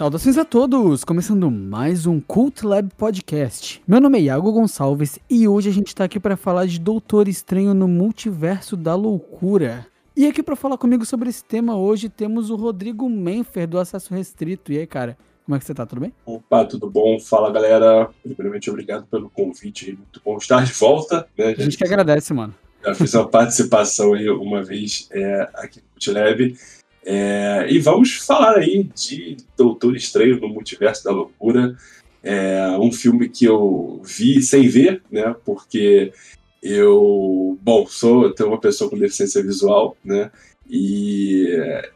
Saudações a todos! Começando mais um Cult Lab Podcast. Meu nome é Iago Gonçalves e hoje a gente está aqui para falar de Doutor Estranho no Multiverso da Loucura. E aqui para falar comigo sobre esse tema hoje temos o Rodrigo Menfer do Acesso Restrito. E aí, cara, como é que você tá? Tudo bem? Opa, tudo bom? Fala, galera. Primeiramente, obrigado pelo convite. Muito bom estar de volta. Né? A gente que agradece, mano. Já fiz uma participação aí uma vez é, aqui no Multilab. É, e vamos falar aí de Doutor Estranho no Multiverso da Loucura. É um filme que eu vi sem ver, né? Porque eu, bom, sou tenho uma pessoa com deficiência visual, né? E,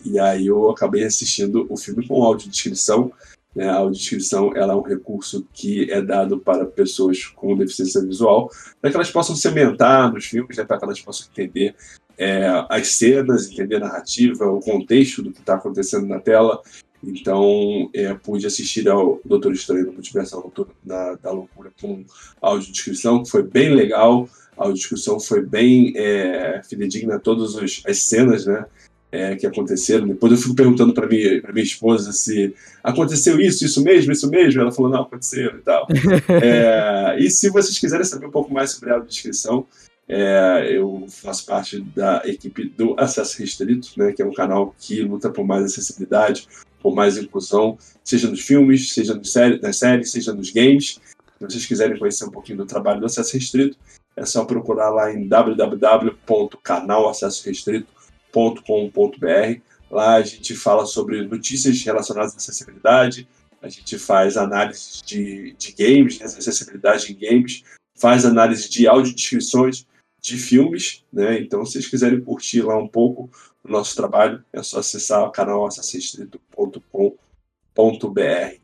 e aí eu acabei assistindo o filme com audiodescrição. Né? A audiodescrição ela é um recurso que é dado para pessoas com deficiência visual, para que elas possam se ambientar nos filmes, né? para que elas possam entender é, as cenas, entender a narrativa, o contexto do que está acontecendo na tela. Então, é, pude assistir ao Doutor Estranho no Multiverso da, da Loucura com audiodescrição, que foi bem legal. A audiodescrição foi bem é, fidedigna a todas as cenas né, é, que aconteceram. Depois eu fico perguntando para minha, minha esposa se aconteceu isso, isso mesmo, isso mesmo. Ela falou, não, aconteceu e tal. É, e se vocês quiserem saber um pouco mais sobre a audiodescrição, é, eu faço parte da equipe do Acesso Restrito, né, que é um canal que luta por mais acessibilidade, por mais inclusão, seja nos filmes, seja séries, nas séries, seja nos games. Se vocês quiserem conhecer um pouquinho do trabalho do Acesso Restrito, é só procurar lá em www.canalacessorestrito.com.br. Lá a gente fala sobre notícias relacionadas à acessibilidade, a gente faz análise de, de games, né, acessibilidade em games, faz análise de audiodescrições, de filmes, né? Então, se vocês quiserem curtir lá um pouco o nosso trabalho, é só acessar o canal acessorestrito.com.br.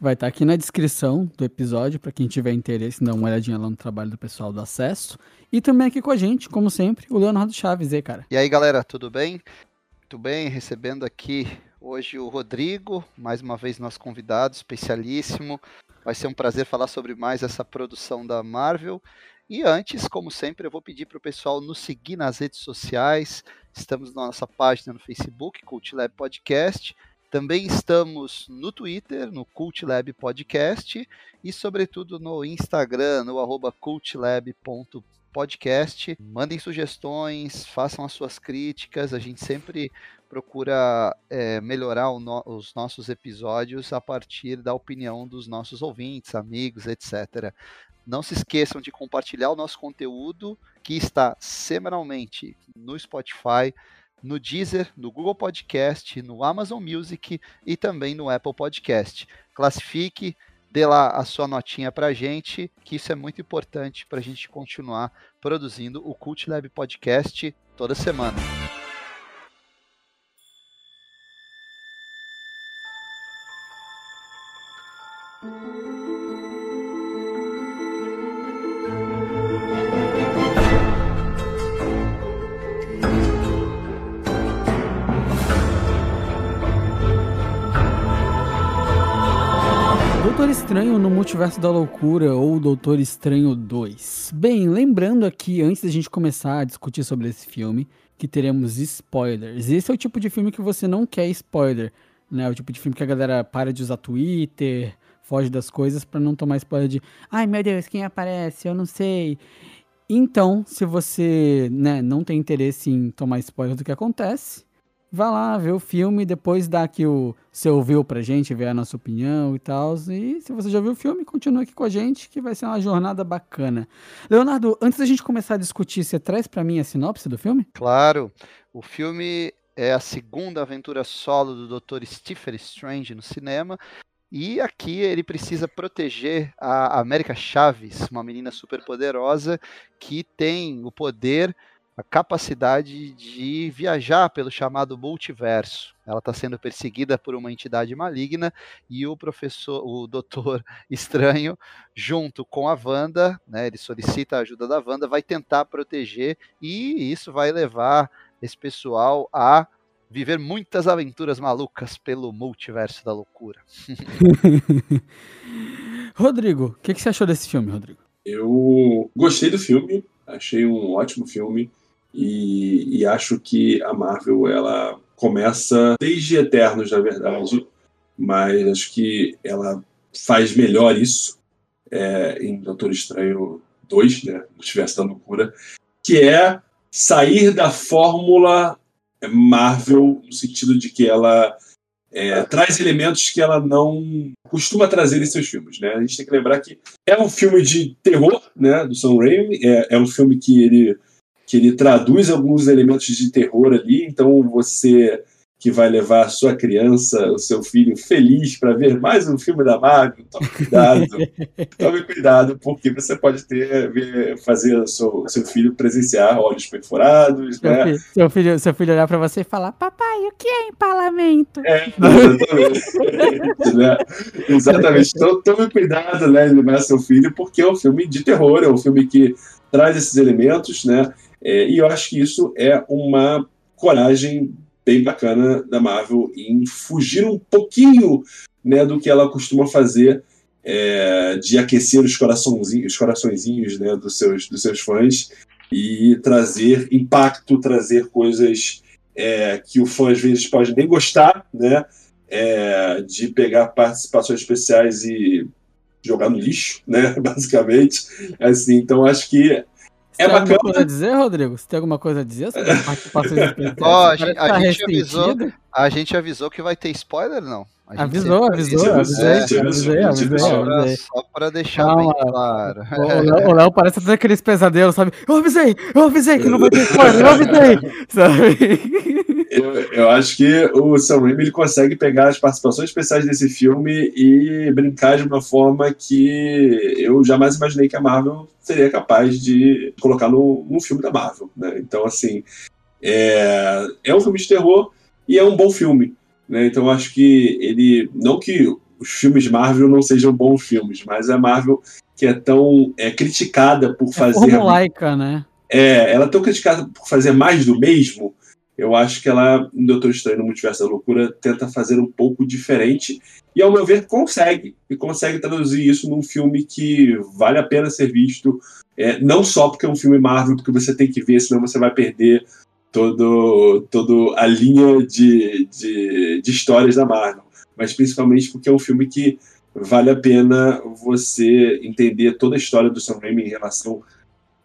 Vai estar tá aqui na descrição do episódio para quem tiver interesse, dar uma olhadinha lá no trabalho do pessoal do Acesso. E também aqui com a gente, como sempre, o Leonardo Chaves, aí, cara. E aí, galera, tudo bem? Muito bem, recebendo aqui hoje o Rodrigo, mais uma vez nosso convidado especialíssimo. Vai ser um prazer falar sobre mais essa produção da Marvel e antes, como sempre, eu vou pedir para o pessoal nos seguir nas redes sociais. Estamos na nossa página no Facebook, Cult Lab Podcast. Também estamos no Twitter, no Cult Lab Podcast. E, sobretudo, no Instagram, no arroba cultlab.podcast. Mandem sugestões, façam as suas críticas. A gente sempre procura é, melhorar no, os nossos episódios a partir da opinião dos nossos ouvintes, amigos, etc. Não se esqueçam de compartilhar o nosso conteúdo que está semanalmente no Spotify, no Deezer, no Google Podcast, no Amazon Music e também no Apple Podcast. Classifique, dê lá a sua notinha para a gente, que isso é muito importante para a gente continuar produzindo o Cult Lab Podcast toda semana. Multiverso da Loucura ou Doutor Estranho 2. Bem, lembrando aqui, antes da gente começar a discutir sobre esse filme, que teremos spoilers. Esse é o tipo de filme que você não quer spoiler, né? O tipo de filme que a galera para de usar Twitter, foge das coisas para não tomar spoiler de ai meu Deus, quem aparece? Eu não sei. Então, se você né, não tem interesse em tomar spoiler do que acontece, vá lá ver o filme, depois dá aqui o seu view pra gente, ver a nossa opinião e tal. E se você já viu o filme, continue aqui com a gente, que vai ser uma jornada bacana. Leonardo, antes da gente começar a discutir, você traz para mim a sinopse do filme? Claro. O filme é a segunda aventura solo do Dr. Stephen Strange no cinema. E aqui ele precisa proteger a América Chaves, uma menina super poderosa que tem o poder a capacidade de viajar pelo chamado multiverso. Ela está sendo perseguida por uma entidade maligna e o professor, o doutor estranho, junto com a Wanda, né, ele solicita a ajuda da Wanda, vai tentar proteger e isso vai levar esse pessoal a viver muitas aventuras malucas pelo multiverso da loucura. Rodrigo, o que, que você achou desse filme, Rodrigo? Eu gostei do filme, achei um ótimo filme. E, e acho que a Marvel ela começa desde Eternos, na verdade, mas acho que ela faz melhor isso é, em Doutor Estranho 2, né, Multiverso da Loucura, que é sair da fórmula Marvel no sentido de que ela é, traz elementos que ela não costuma trazer em seus filmes. Né? A gente tem que lembrar que é um filme de terror né, do Sam Raimi, é, é um filme que ele, que ele traduz alguns elementos de terror ali, então você que vai levar a sua criança, o seu filho feliz para ver mais um filme da Marvel, tome cuidado. tome cuidado, porque você pode ter ver, fazer seu, seu filho presenciar olhos perfurados, seu né? Filho, seu, filho, seu filho olhar para você e falar: Papai, o que é empalamento? É, exatamente. né? exatamente. Então tome cuidado, né, levar seu filho, porque é um filme de terror, é um filme que traz esses elementos, né? É, e eu acho que isso é uma coragem bem bacana da Marvel em fugir um pouquinho né, do que ela costuma fazer é, de aquecer os coraçõezinhos, os coraçõezinhos né, dos, seus, dos seus fãs e trazer impacto, trazer coisas é, que o fã às vezes pode nem gostar, né, é, de pegar participações especiais e jogar no lixo, né, basicamente. Assim, então acho que é tem bacana. alguma coisa a dizer, Rodrigo? Você tem alguma coisa a dizer sobre as participações oh, a, gente, a, tá gente avisou, a gente avisou que vai ter spoiler, não? Avisou, avisou, avisei, avisei, avisei, Só pra deixar Calma. bem claro. O Léo parece ter aqueles pesadelos, sabe? Eu avisei, eu avisei que não vai ter spoiler, eu avisei, sabe? Eu, eu acho que o Sam Raimi ele consegue pegar as participações especiais desse filme e brincar de uma forma que eu jamais imaginei que a Marvel seria capaz de colocar no, no filme da Marvel, né? Então, assim, é, é um filme de terror e é um bom filme. Né? Então acho que ele. Não que os filmes Marvel não sejam bons filmes, mas a Marvel que é tão é, criticada por é fazer. É formulaica, né? É, ela é tão criticada por fazer mais do mesmo. Eu acho que ela, em Doutor Estranho no Multiverso da Loucura, tenta fazer um pouco diferente. E, ao meu ver, consegue. E consegue traduzir isso num filme que vale a pena ser visto. É, não só porque é um filme Marvel, porque você tem que ver, senão você vai perder todo, todo a linha de, de, de histórias da Marvel, mas principalmente porque é um filme que vale a pena você entender toda a história do Sam Raimi em relação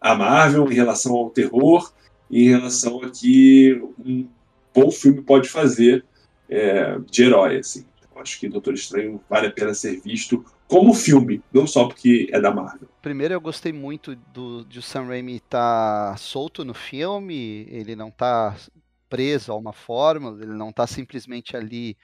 à Marvel, em relação ao terror, em relação a que um bom filme pode fazer é, de herói. Assim. Então, acho que Doutor Estranho vale a pena ser visto como filme, não só porque é da Marvel. Primeiro, eu gostei muito do, de o Sam Raimi estar tá solto no filme, ele não está preso a uma fórmula, ele não está simplesmente ali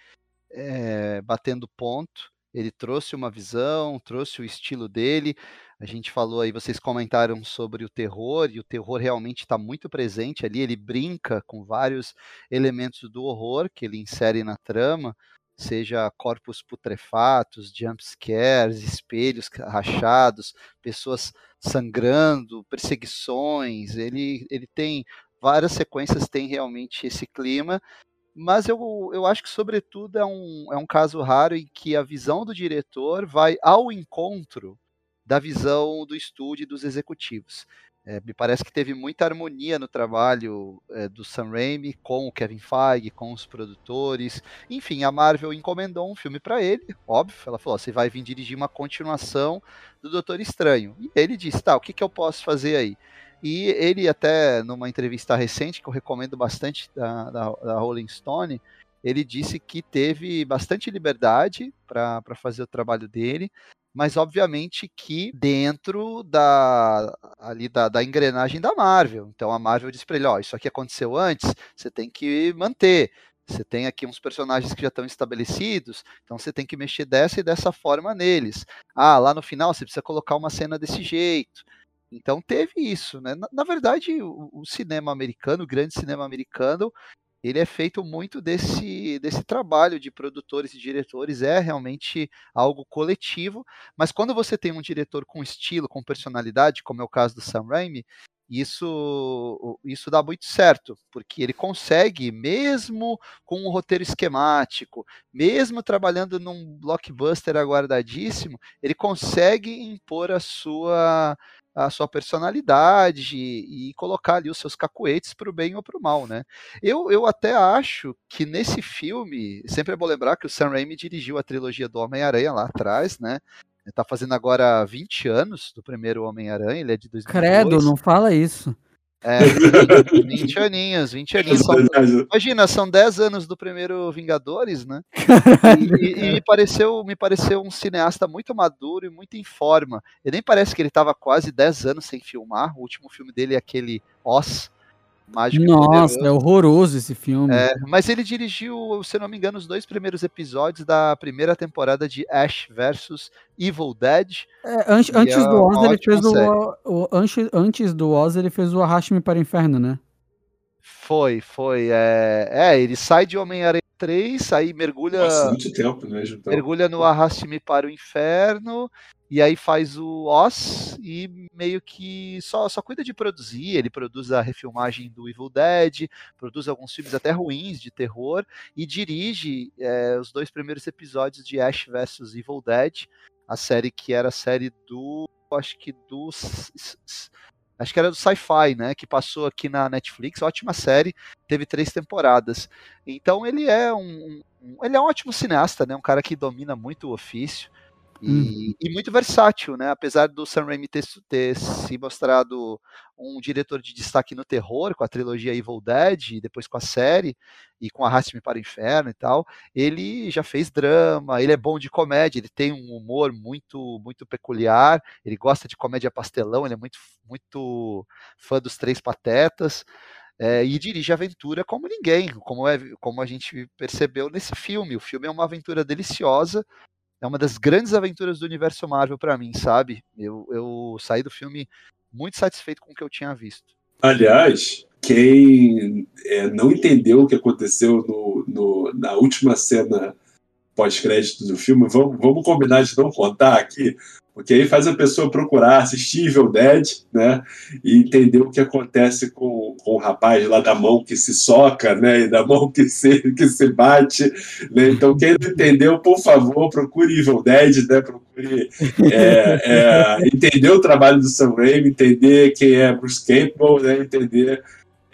é, batendo ponto. Ele trouxe uma visão, trouxe o estilo dele. A gente falou aí, vocês comentaram sobre o terror, e o terror realmente está muito presente ali. Ele brinca com vários elementos do horror que ele insere na trama seja corpos putrefatos, jumpscares, espelhos rachados, pessoas sangrando, perseguições. Ele, ele tem várias sequências, tem realmente esse clima. Mas eu, eu acho que, sobretudo, é um, é um caso raro em que a visão do diretor vai ao encontro da visão do estúdio e dos executivos. É, me parece que teve muita harmonia no trabalho é, do Sam Raimi com o Kevin Feige, com os produtores. Enfim, a Marvel encomendou um filme para ele, óbvio. Ela falou: você vai vir dirigir uma continuação do Doutor Estranho. E ele disse: tá, o que, que eu posso fazer aí? E ele, até numa entrevista recente, que eu recomendo bastante da, da, da Rolling Stone, ele disse que teve bastante liberdade para fazer o trabalho dele, mas obviamente que dentro da ali da, da engrenagem da Marvel. Então a Marvel disse para ele, ó, isso aqui aconteceu antes, você tem que manter. Você tem aqui uns personagens que já estão estabelecidos, então você tem que mexer dessa e dessa forma neles. Ah, lá no final você precisa colocar uma cena desse jeito. Então teve isso, né? Na, na verdade, o, o, cinema americano, o grande cinema americano, ele é feito muito desse, desse trabalho de produtores e diretores, é realmente algo coletivo, mas quando você tem um diretor com estilo, com personalidade, como é o caso do Sam Raimi, isso, isso dá muito certo, porque ele consegue, mesmo com um roteiro esquemático, mesmo trabalhando num blockbuster aguardadíssimo, ele consegue impor a sua a sua personalidade e, colocar ali os seus cacuetes para o bem ou para o mal, né? Eu, eu até acho que nesse filme, sempre é bom lembrar que o Sam Raimi dirigiu a trilogia do Homem-Aranha lá atrás, né? Ele tá fazendo agora 20 anos do primeiro Homem-Aranha, ele é de 2002. Credo, não fala isso. É, 20 aninhos, 20 aninhos. Imagina, são 10 anos do primeiro Vingadores, né? E, e, e, me, pareceu, me pareceu um cineasta muito maduro e muito em forma. E nem parece que ele estava quase 10 anos sem filmar. O último filme dele é aquele Oz, Mágico Nossa, é horroroso esse filme. É, mas ele dirigiu, se não me engano, os dois primeiros episódios da primeira temporada de Ash vs Evil Dead. É, antes, antes é do Oz, ele fez o, o, antes, antes do Oz, ele fez o Arraste-me para o Inferno, né? Foi, foi. É, é ele sai de Homem-Aranha 3, aí mergulha. Bastante tempo, né, Mergulha no Arraste-me para o Inferno e aí faz o Oz e meio que só, só cuida de produzir. Ele produz a refilmagem do Evil Dead, produz alguns filmes até ruins de terror e dirige é, os dois primeiros episódios de Ash vs Evil Dead, a série que era a série do. Acho que do. Acho que era do Sci-Fi, né? Que passou aqui na Netflix. Ótima série, teve três temporadas. Então ele é um, um ele é um ótimo cineasta, né? Um cara que domina muito o ofício. E, uhum. e, muito versátil, né? Apesar do Sam Raimi ter, ter, se mostrado um diretor de destaque no terror, com a trilogia Evil Dead, e depois com a série, e com Arraste-me para o Inferno e tal, ele já fez drama, ele é bom de comédia, ele tem um humor muito muito peculiar, ele gosta de comédia pastelão, ele é muito, muito fã dos Três Patetas, é, e dirige aventura como ninguém, como, é, como a gente percebeu nesse filme. O filme é uma aventura deliciosa, é uma das grandes aventuras do universo Marvel para mim, sabe? Eu, eu saí do filme muito satisfeito com o que eu tinha visto. Aliás, quem é, não entendeu o que aconteceu no, no na última cena pós-crédito do filme, vamos, vamos combinar de não contar aqui, porque aí faz a pessoa procurar assistir Evil Dead, né, e entender o que acontece com, com o rapaz lá da mão que se soca, né, e da mão que se, que se bate, né, então quem não entendeu, por favor, procure Evil Dead, né, procure é, é, entender o trabalho do Sam Raimi, entender quem é Bruce Campbell, né, entender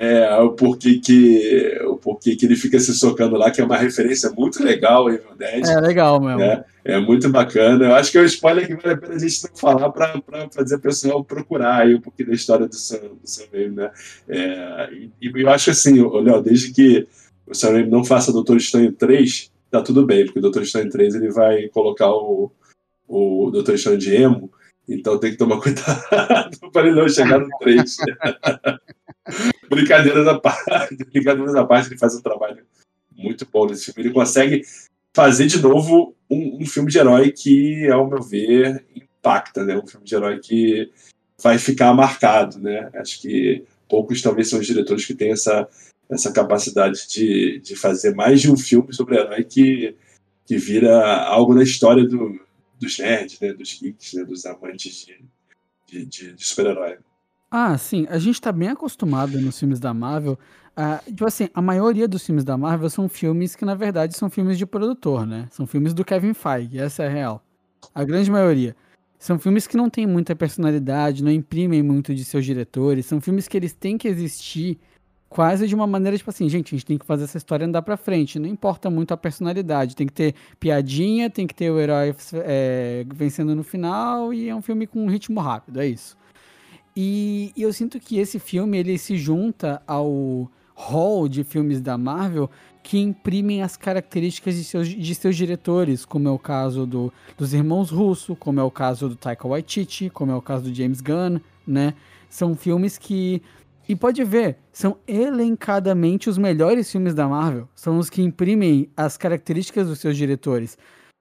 é, o porquê que o porquê que ele fica se socando lá, que é uma referência muito legal Evil Dead. É legal mesmo. É, é muito bacana. Eu acho que é um spoiler que vale a pena a gente não falar para fazer o pessoal procurar aí um pouquinho da história do Sam, do Sam Raimi, né? É, e, e, eu acho assim, Léo, desde que o Sam Raimi não faça Doutor Estranho 3, tá tudo bem, porque o Doutor Estranho 3 ele vai colocar o, o Doutor Estranho de emo, então tem que tomar cuidado para ele não chegar no 3. brincadeiras à parte, brincadeiras à parte, ele faz um trabalho muito bom nesse filme. Ele consegue fazer de novo um, um, filme de herói que, ao meu ver, impacta, né? Um filme de herói que vai ficar marcado, né? Acho que poucos talvez são os diretores que têm essa, essa capacidade de, de fazer mais de um filme sobre herói que, que vira algo na história do, dos nerds, né? Dos geeks, né? Dos amantes de, de, de, de super-herói. Ah, sim. A gente tá bem acostumado nos filmes da Marvel. Uh, tipo assim, a maioria dos filmes da Marvel são filmes que, na verdade, são filmes de produtor, né? São filmes do Kevin Feige, essa é a real. A grande maioria. São filmes que não têm muita personalidade, não imprimem muito de seus diretores. São filmes que eles têm que existir quase de uma maneira, tipo assim, gente, a gente tem que fazer essa história andar pra frente. Não importa muito a personalidade. Tem que ter piadinha, tem que ter o herói é, vencendo no final e é um filme com um ritmo rápido, é isso. E, eu sinto que esse filme ele se junta ao hall de filmes da Marvel que imprimem as características de seus, de seus diretores, como é o caso do, dos irmãos Russo, como é o caso do Taika Waititi, como é o caso do James Gunn, né? São filmes que e pode ver, são elencadamente os melhores filmes da Marvel. São os que imprimem as características dos seus diretores.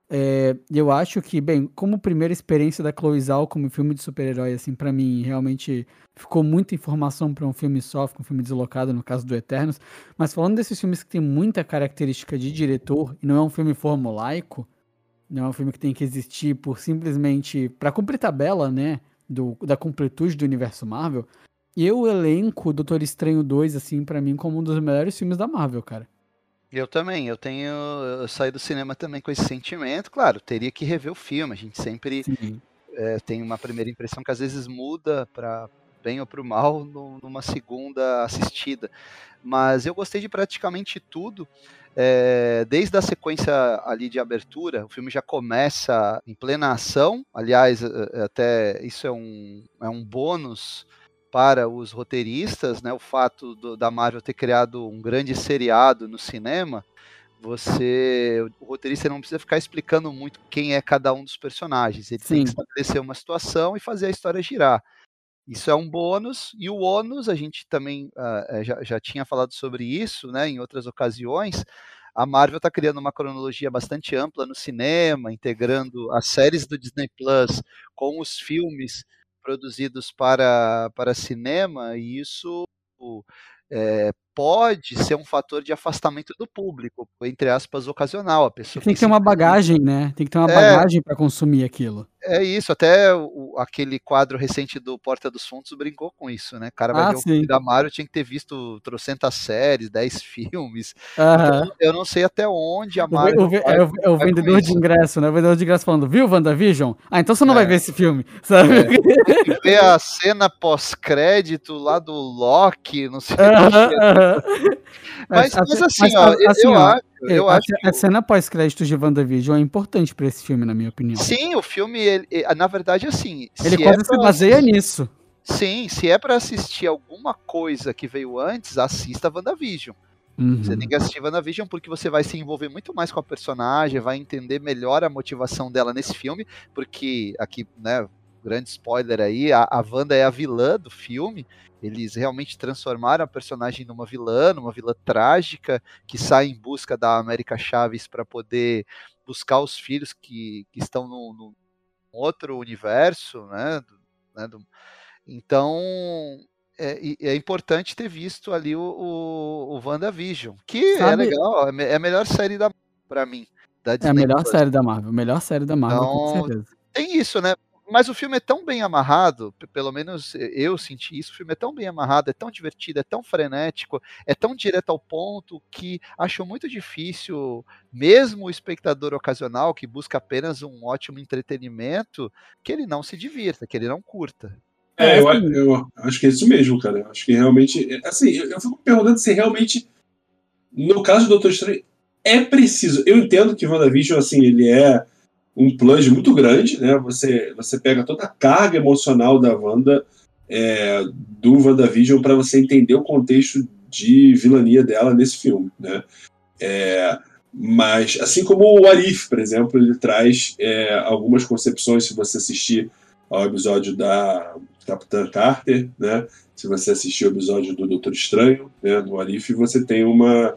É, eu acho que, bem, como primeira experiência da Chloe Zhao como filme de super-herói, assim, para mim, realmente ficou muita informação para um filme só, um filme deslocado, no caso do Eternos. Mas falando desses filmes que tem muita característica de diretor, e não é um filme formulaico, não é um filme que tem que existir por simplesmente para cumprir tabela, né, do, da completude do universo Marvel, eu elenco Doutor Estranho 2, assim, para mim, como um dos melhores filmes da Marvel, cara. Eu também, eu tenho. Eu saí do cinema também com esse sentimento. Claro, teria que rever o filme. A gente sempre. é, tem uma primeira impressão que às vezes muda para bem ou para o mal numa segunda assistida. Mas eu gostei de praticamente tudo. É, desde a sequência ali de abertura, o filme já começa em plena ação. Aliás, até isso é um, é um bônus para os roteiristas, né? O fato do, da Marvel ter criado um grande seriado no cinema você o roteirista não precisa ficar explicando muito quem é cada um dos personagens. Ele Sim. tem que estabelecer uma situação e fazer a história girar. Isso é um bônus, e o ônus, a gente também uh, já, já tinha falado sobre isso né, em outras ocasiões. A Marvel está criando uma cronologia bastante ampla no cinema, integrando as séries do Disney Plus com os filmes produzidos para, para cinema, e isso é, pode ser um fator de afastamento do público, entre aspas, ocasional. A pessoa tem que ter uma bagagem, né? Tem que ter uma é, bagagem para consumir aquilo. É isso, até o, aquele quadro recente do Porta dos Fundos brincou com isso, né? O cara vai ah, ver sim. o filme da Mario, tinha que ter visto trocentas séries, dez filmes. Então, eu não sei até onde a Mario. O, o, é, o, é o vendedor de ingresso, né? O vendedor de ingresso falando, viu, WandaVision? Ah, então você não é. vai ver esse filme, sabe? É. Tem que ver a cena pós-crédito lá do Loki, não sei o que. Mas, mas, assim, mas, ó, assim, eu, ó, acho, eu a, acho. A cena pós-créditos de WandaVision é importante para esse filme, na minha opinião. Sim, o filme, ele, na verdade, assim. Ele quase é se baseia nisso. Sim, se é para assistir alguma coisa que veio antes, assista WandaVision. Uhum. Você tem que assistir WandaVision porque você vai se envolver muito mais com a personagem, vai entender melhor a motivação dela nesse filme, porque aqui, né, grande spoiler aí, a, a Wanda é a vilã do filme, eles realmente transformaram a personagem numa vilã, numa vilã trágica, que sai em busca da América Chaves para poder buscar os filhos que, que estão no, no outro universo, né? Do, né do, então é, é, importante ter visto ali o, o, o WandaVision, que é Sabe, é legal, é a melhor série da para mim. é a melhor Plus. série da Marvel, melhor série da Marvel, então, com certeza. Tem isso, né? Mas o filme é tão bem amarrado, pelo menos eu senti isso, o filme é tão bem amarrado, é tão divertido, é tão frenético, é tão direto ao ponto que acho muito difícil, mesmo o espectador ocasional que busca apenas um ótimo entretenimento, que ele não se divirta, que ele não curta. É, eu, eu acho que é isso mesmo, cara. Eu acho que realmente. Assim, eu, eu fico perguntando se realmente, no caso do Doutor Estranho, é preciso. Eu entendo que WandaVision, assim, ele é um plunge muito grande, né? Você, você pega toda a carga emocional da Wanda, é, do WandaVision, para você entender o contexto de vilania dela nesse filme, né? É, mas, assim como o Arif, por exemplo, ele traz é, algumas concepções, se você assistir ao episódio da Capitã Carter, né? Se você assistir o episódio do Doutor Estranho, né, no Arif, você tem uma,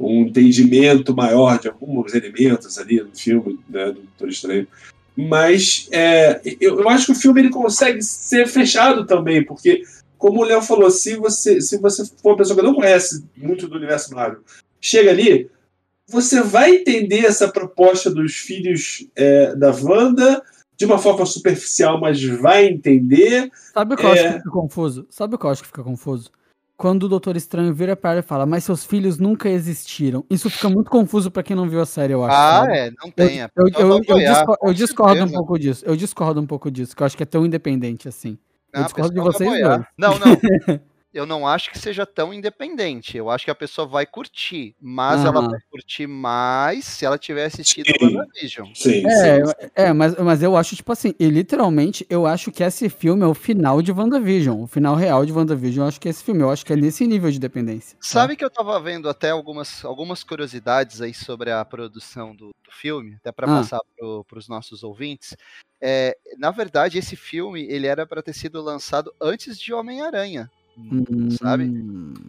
um entendimento maior de alguns elementos ali no filme né, do Doutor Estranho. Mas é, eu, eu, acho que o filme ele consegue ser fechado também, porque, como o Léo falou, se você, se você for uma pessoa que não conhece muito do universo Marvel, chega ali, você vai entender essa proposta dos filhos é, da Wanda de uma forma superficial, mas vai entender. Sabe o que é... eu acho que fica confuso? Sabe o que eu acho que fica confuso? Quando o Doutor Estranho vira para ela e fala, mas seus filhos nunca existiram. Isso fica muito confuso para quem não viu a série, eu acho. Ah, sabe? é, não tem. Eu, eu, eu, discordo, eu discordo um pouco disso. Eu discordo um pouco disso, que eu acho que é tão independente assim. Não, eu discordo de vocês. Não, não. eu não acho que seja tão independente. Eu acho que a pessoa vai curtir, mas ela vai curtir mais se ela tiver assistido o WandaVision. Sim, é, sim, é mas, mas eu acho, tipo assim, e literalmente, eu acho que esse filme é o final de WandaVision. O final real de WandaVision, eu acho que é esse filme. Eu acho que é nesse nível de dependência. Tá? Sabe que eu tava vendo até algumas, algumas curiosidades aí sobre a produção do, do filme, até para ah. passar para os nossos ouvintes. É, na verdade, esse filme ele era para ter sido lançado antes de Homem-Aranha hum. sabe?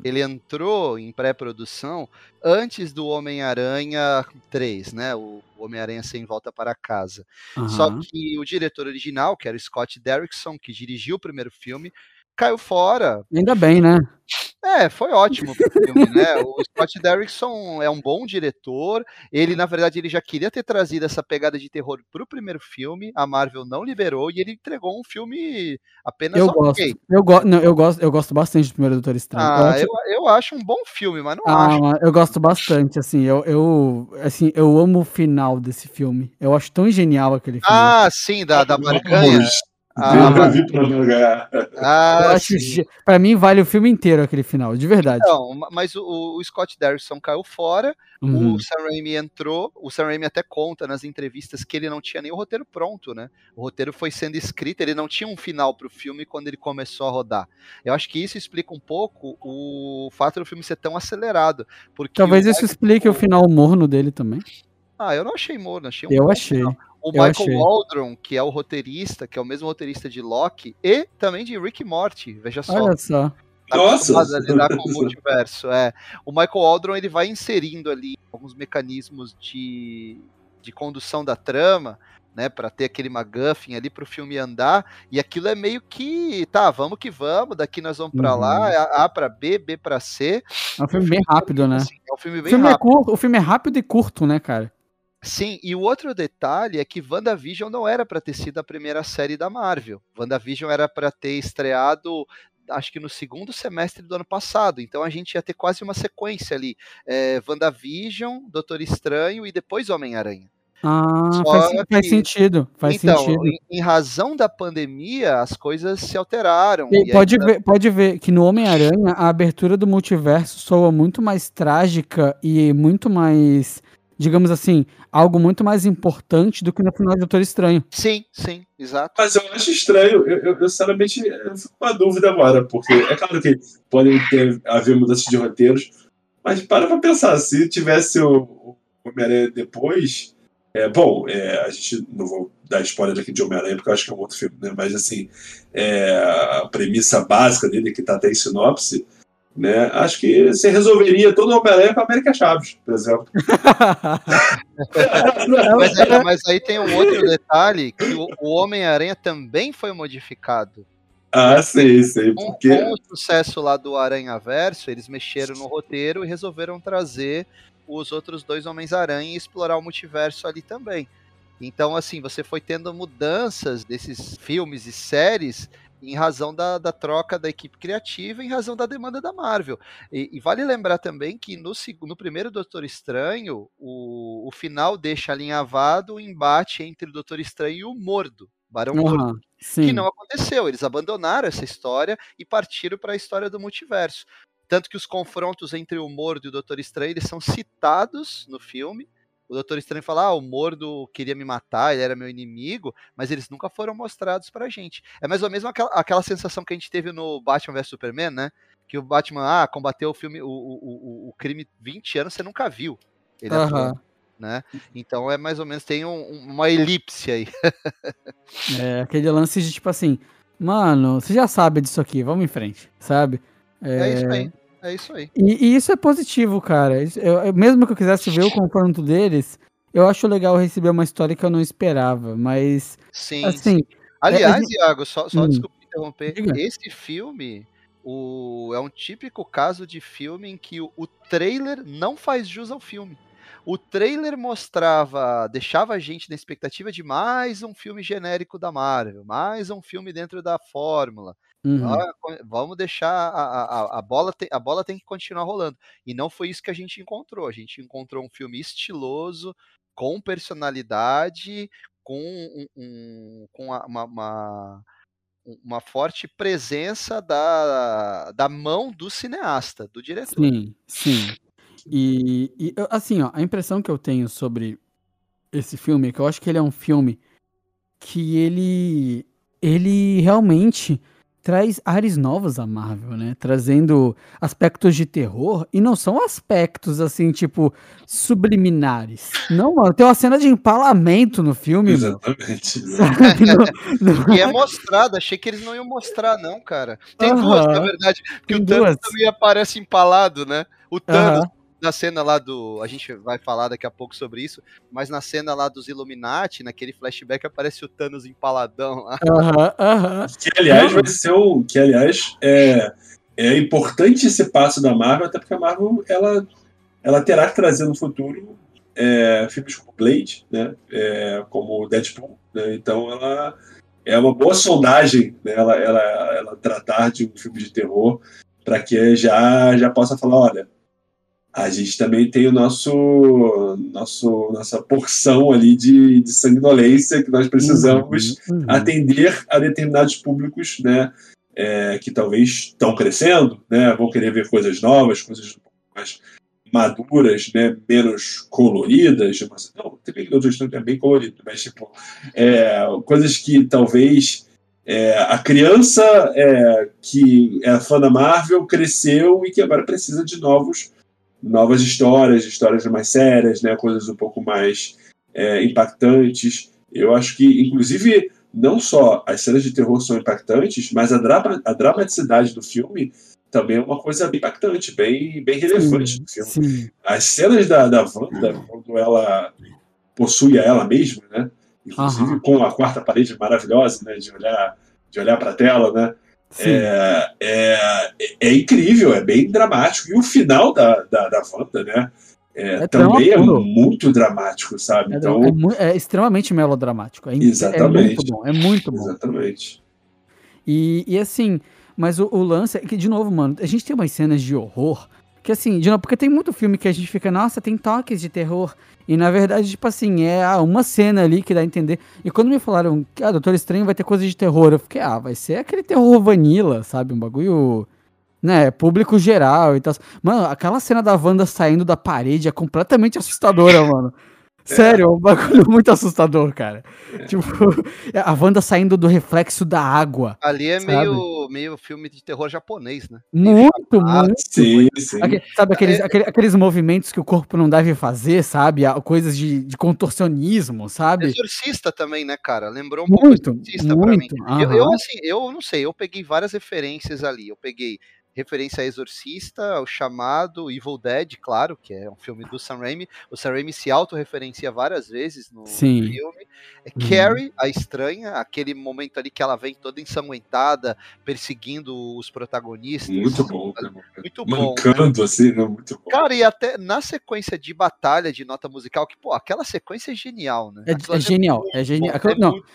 Ele entrou em pré-produção antes do Homem-Aranha 3, né? O Homem-Aranha sem volta para casa. Uhum. Só que o diretor original, que era o Scott Derrickson, que dirigiu o primeiro filme, caiu fora. Ainda bem, né? É, foi ótimo pro filme, né? O Scott Derrickson é um bom diretor. Ele, na verdade, ele já queria ter trazido essa pegada de terror pro primeiro filme. A Marvel não liberou e ele entregou um filme apenas eu ok. Gosto. Eu, go não, eu, gosto, eu gosto bastante do primeiro Doutor Estranho. Ah, eu, acho... eu, eu, acho um bom filme, mas não ah, acho. Eu gosto bastante, assim. Eu, eu, assim, eu amo o final desse filme. Eu acho tão genial aquele filme. Ah, sim, da, da Barganha. Ah, eu vi pra. Ah, eu pra mim vale o filme inteiro aquele final, de verdade. Não, mas o, o Scott Derrickson caiu fora, uhum. o Sam Raimi entrou, o Sam Raimi até conta nas entrevistas que ele não tinha nem o roteiro pronto, né? O roteiro foi sendo escrito, ele não tinha um final pro filme quando ele começou a rodar. Eu acho que isso explica um pouco o fato do filme ser tão acelerado. Porque Talvez isso explique o final morno dele também. Ah, eu não achei morno, achei um Eu achei. Final. O Michael Waldron, que é o roteirista, que é o mesmo roteirista de Loki, e também de Rick Morty, veja só. Olha só. Tá Nossa! A lidar com o multiverso. É. O Michael Waldron ele vai inserindo ali alguns mecanismos de, de condução da trama, né, para ter aquele McGuffin ali para o filme andar, e aquilo é meio que, tá, vamos que vamos, daqui nós vamos para uhum. lá, A para B, B para C. É um filme bem rápido, né? Assim, é um filme bem o filme rápido. É curto, o filme é rápido e curto, né, cara? Sim, e o outro detalhe é que WandaVision não era para ter sido a primeira série da Marvel. WandaVision era para ter estreado acho que no segundo semestre do ano passado. Então a gente ia ter quase uma sequência ali. É, WandaVision, Doutor Estranho e depois Homem-Aranha. Ah, faz, que... faz, sentido. Faz então, sentido. Em, em, razão da pandemia, as coisas se alteraram. E pode, aí... ver, pode ver que no Homem-Aranha a abertura do multiverso soa muito mais trágica e muito mais digamos assim, algo muito mais importante do que no final de Doutor Estranho. Sim, sim, exato. Mas eu acho estranho, eu, eu, eu sinceramente eu fico com uma dúvida agora, porque é claro que podem ter, haver mudanças de roteiros, mas para pra pensar, se tivesse o, o Homem-Aranha depois. É, bom, é, a gente não vou dar spoiler aqui de Homem-Aranha, porque eu acho que é um outro filme, né? Mas assim, é, a premissa básica dele, que está até em sinopse, né? Acho que você resolveria todo o Homem-Aranha com a América Chaves, por exemplo. mas, aí, mas, aí, tem um outro detalhe, que o, o Homem-Aranha também foi modificado. Ah, sei. Porque... Com, com o sucesso lá do Aranha Verso, eles mexeram no roteiro e resolveram trazer os outros dois Homens-Aranha e explorar o multiverso ali também. Então, assim, você foi tendo mudanças desses filmes e séries em razão da, da, troca da equipe criativa, em razão da demanda da Marvel. E, e vale lembrar também que no, no primeiro Doutor Estranho, o, o, final deixa alinhavado o embate entre o Doutor Estranho e o Mordo, Barão uhum, Mordo, sim. que não aconteceu. Eles abandonaram essa história e partiram para a história do multiverso. Tanto que os confrontos entre o Mordo e o Doutor Estranho eles são citados no filme, o Doutor Estranho fala, ah, o Mordo queria me matar, ele era meu inimigo, mas eles nunca foram mostrados pra gente. É mais ou menos aquela, aquela sensação que a gente teve no Batman vs Superman, né? Que o Batman, ah, combateu o filme, o, o, o, o crime 20 anos, você nunca viu. Ele uhum. né? Então é mais ou menos, tem um, uma elipse aí. é, aquele lance de tipo assim, mano, você já sabe disso aqui, vamos em frente, sabe? É, é isso aí. É isso aí. E, e isso é positivo, cara. Eu, mesmo que eu quisesse ver o confronto deles, eu acho legal receber uma história que eu não esperava, mas. Sim. Assim, sim. Aliás, é, Iago, só, só hum, desculpa interromper. Diga. Esse filme o, é um típico caso de filme em que o, o trailer não faz jus ao filme. O trailer mostrava, deixava a gente na expectativa de mais um filme genérico da Marvel, mais um filme dentro da fórmula. Uhum. Ah, vamos deixar a, a, a, bola tem, a bola tem que continuar rolando. E não foi isso que a gente encontrou. A gente encontrou um filme estiloso, com personalidade, com, um, um, com uma, uma, uma, forte presença da, da mão do cineasta, do diretor. Sim, sim. E, e assim, ó, a impressão que eu tenho sobre esse filme é que eu acho que ele é um filme que ele ele realmente traz ares novos à Marvel, né? Trazendo aspectos de terror e não são aspectos assim, tipo, subliminares. Não, mano, tem uma cena de empalamento no filme. Exatamente. não, não... E é mostrado, achei que eles não iam mostrar, não, cara. Tem duas, na verdade, porque tem o Thanos duas. também aparece empalado, né? O Thanos. Na cena lá do. A gente vai falar daqui a pouco sobre isso, mas na cena lá dos Illuminati, naquele flashback, aparece o Thanos empaladão lá. Aham, aham. Que, aliás, vai ser um. Que, aliás, é, é importante esse passo da Marvel, até porque a Marvel ela, ela terá que trazer no futuro é, filmes como Blade, né? É, como Deadpool. Né? Então ela é uma boa sondagem né? ela, ela, ela tratar de um filme de terror para que já, já possa falar, olha, a gente também tem o nosso, nosso nossa porção ali de, de sanguinolência que nós precisamos Uhum, uhum. atender a determinados públicos, né, é, que talvez estão crescendo, né, vão querer ver coisas novas, coisas mais maduras, né, menos coloridas, mas, não, também que outros é bem colorido, mas tipo, é, coisas que talvez é, a criança é, que é fã da Marvel cresceu e que agora precisa de novos novas histórias, histórias mais sérias, né, coisas um pouco mais é, impactantes. Eu acho que, inclusive, não só as cenas de terror são impactantes, mas a, drama, a dramaticidade do filme também é uma coisa bem impactante, bem, bem relevante no filme. Sim. As cenas da, da Wanda, quando ela possui a ela mesma, né? Inclusive Aham. com a quarta parede maravilhosa, né? De olhar, de olhar para a tela, né? É, é, é incrível, é bem dramático. E o final da, da, da Wanda, né? É, É também é muito dramático, sabe? É, Então, é é extremamente melodramático. É, Exatamente. É muito bom, é muito bom. exatamente. E, e assim, mas o, o lance é que, de novo, mano, a gente tem umas cenas de horror que, assim, de novo, porque tem muito filme que a gente fica, nossa, tem toques de terror. E na verdade, tipo assim, é ah, uma cena ali que dá a entender. E quando me falaram que, ah, Doutor Estranho vai ter coisa de terror, eu fiquei, ah, vai ser aquele terror vanilla, sabe? Um bagulho, né, público geral e tal. Mano, aquela cena da Wanda saindo da parede é completamente assustadora, mano. Sério, é um bagulho muito assustador, cara. Tipo, a Wanda saindo do reflexo da água. Ali é Sabe? meio, meio filme de terror japonês, né? Muito, Ah, muito. Sim, sim. Sabe aqueles, É- aquele- aqueles movimentos que o corpo não deve fazer, sabe? Coisas de, de contorcionismo, sabe? Exorcista também, né, cara? Lembrou um pouco Muito, Exorcista pra mim. muito. Eu, eu, assim, eu não sei, eu peguei várias referências ali. Eu peguei referência a Exorcista, o chamado Evil Dead, claro, que é um filme do Sam Raimi. O Sam Raimi se autorreferencia várias vezes no Sim. filme. É Uhum. Carrie, a estranha, aquele momento ali que ela vem toda ensanguentada, perseguindo os protagonistas. Muito bom. né? Muito bom. né? Mancando assim, né? Muito bom. Cara, e até na sequência de batalha de nota musical, que, pô, aquela sequência é genial, né? É, é ali genial, muito é genial.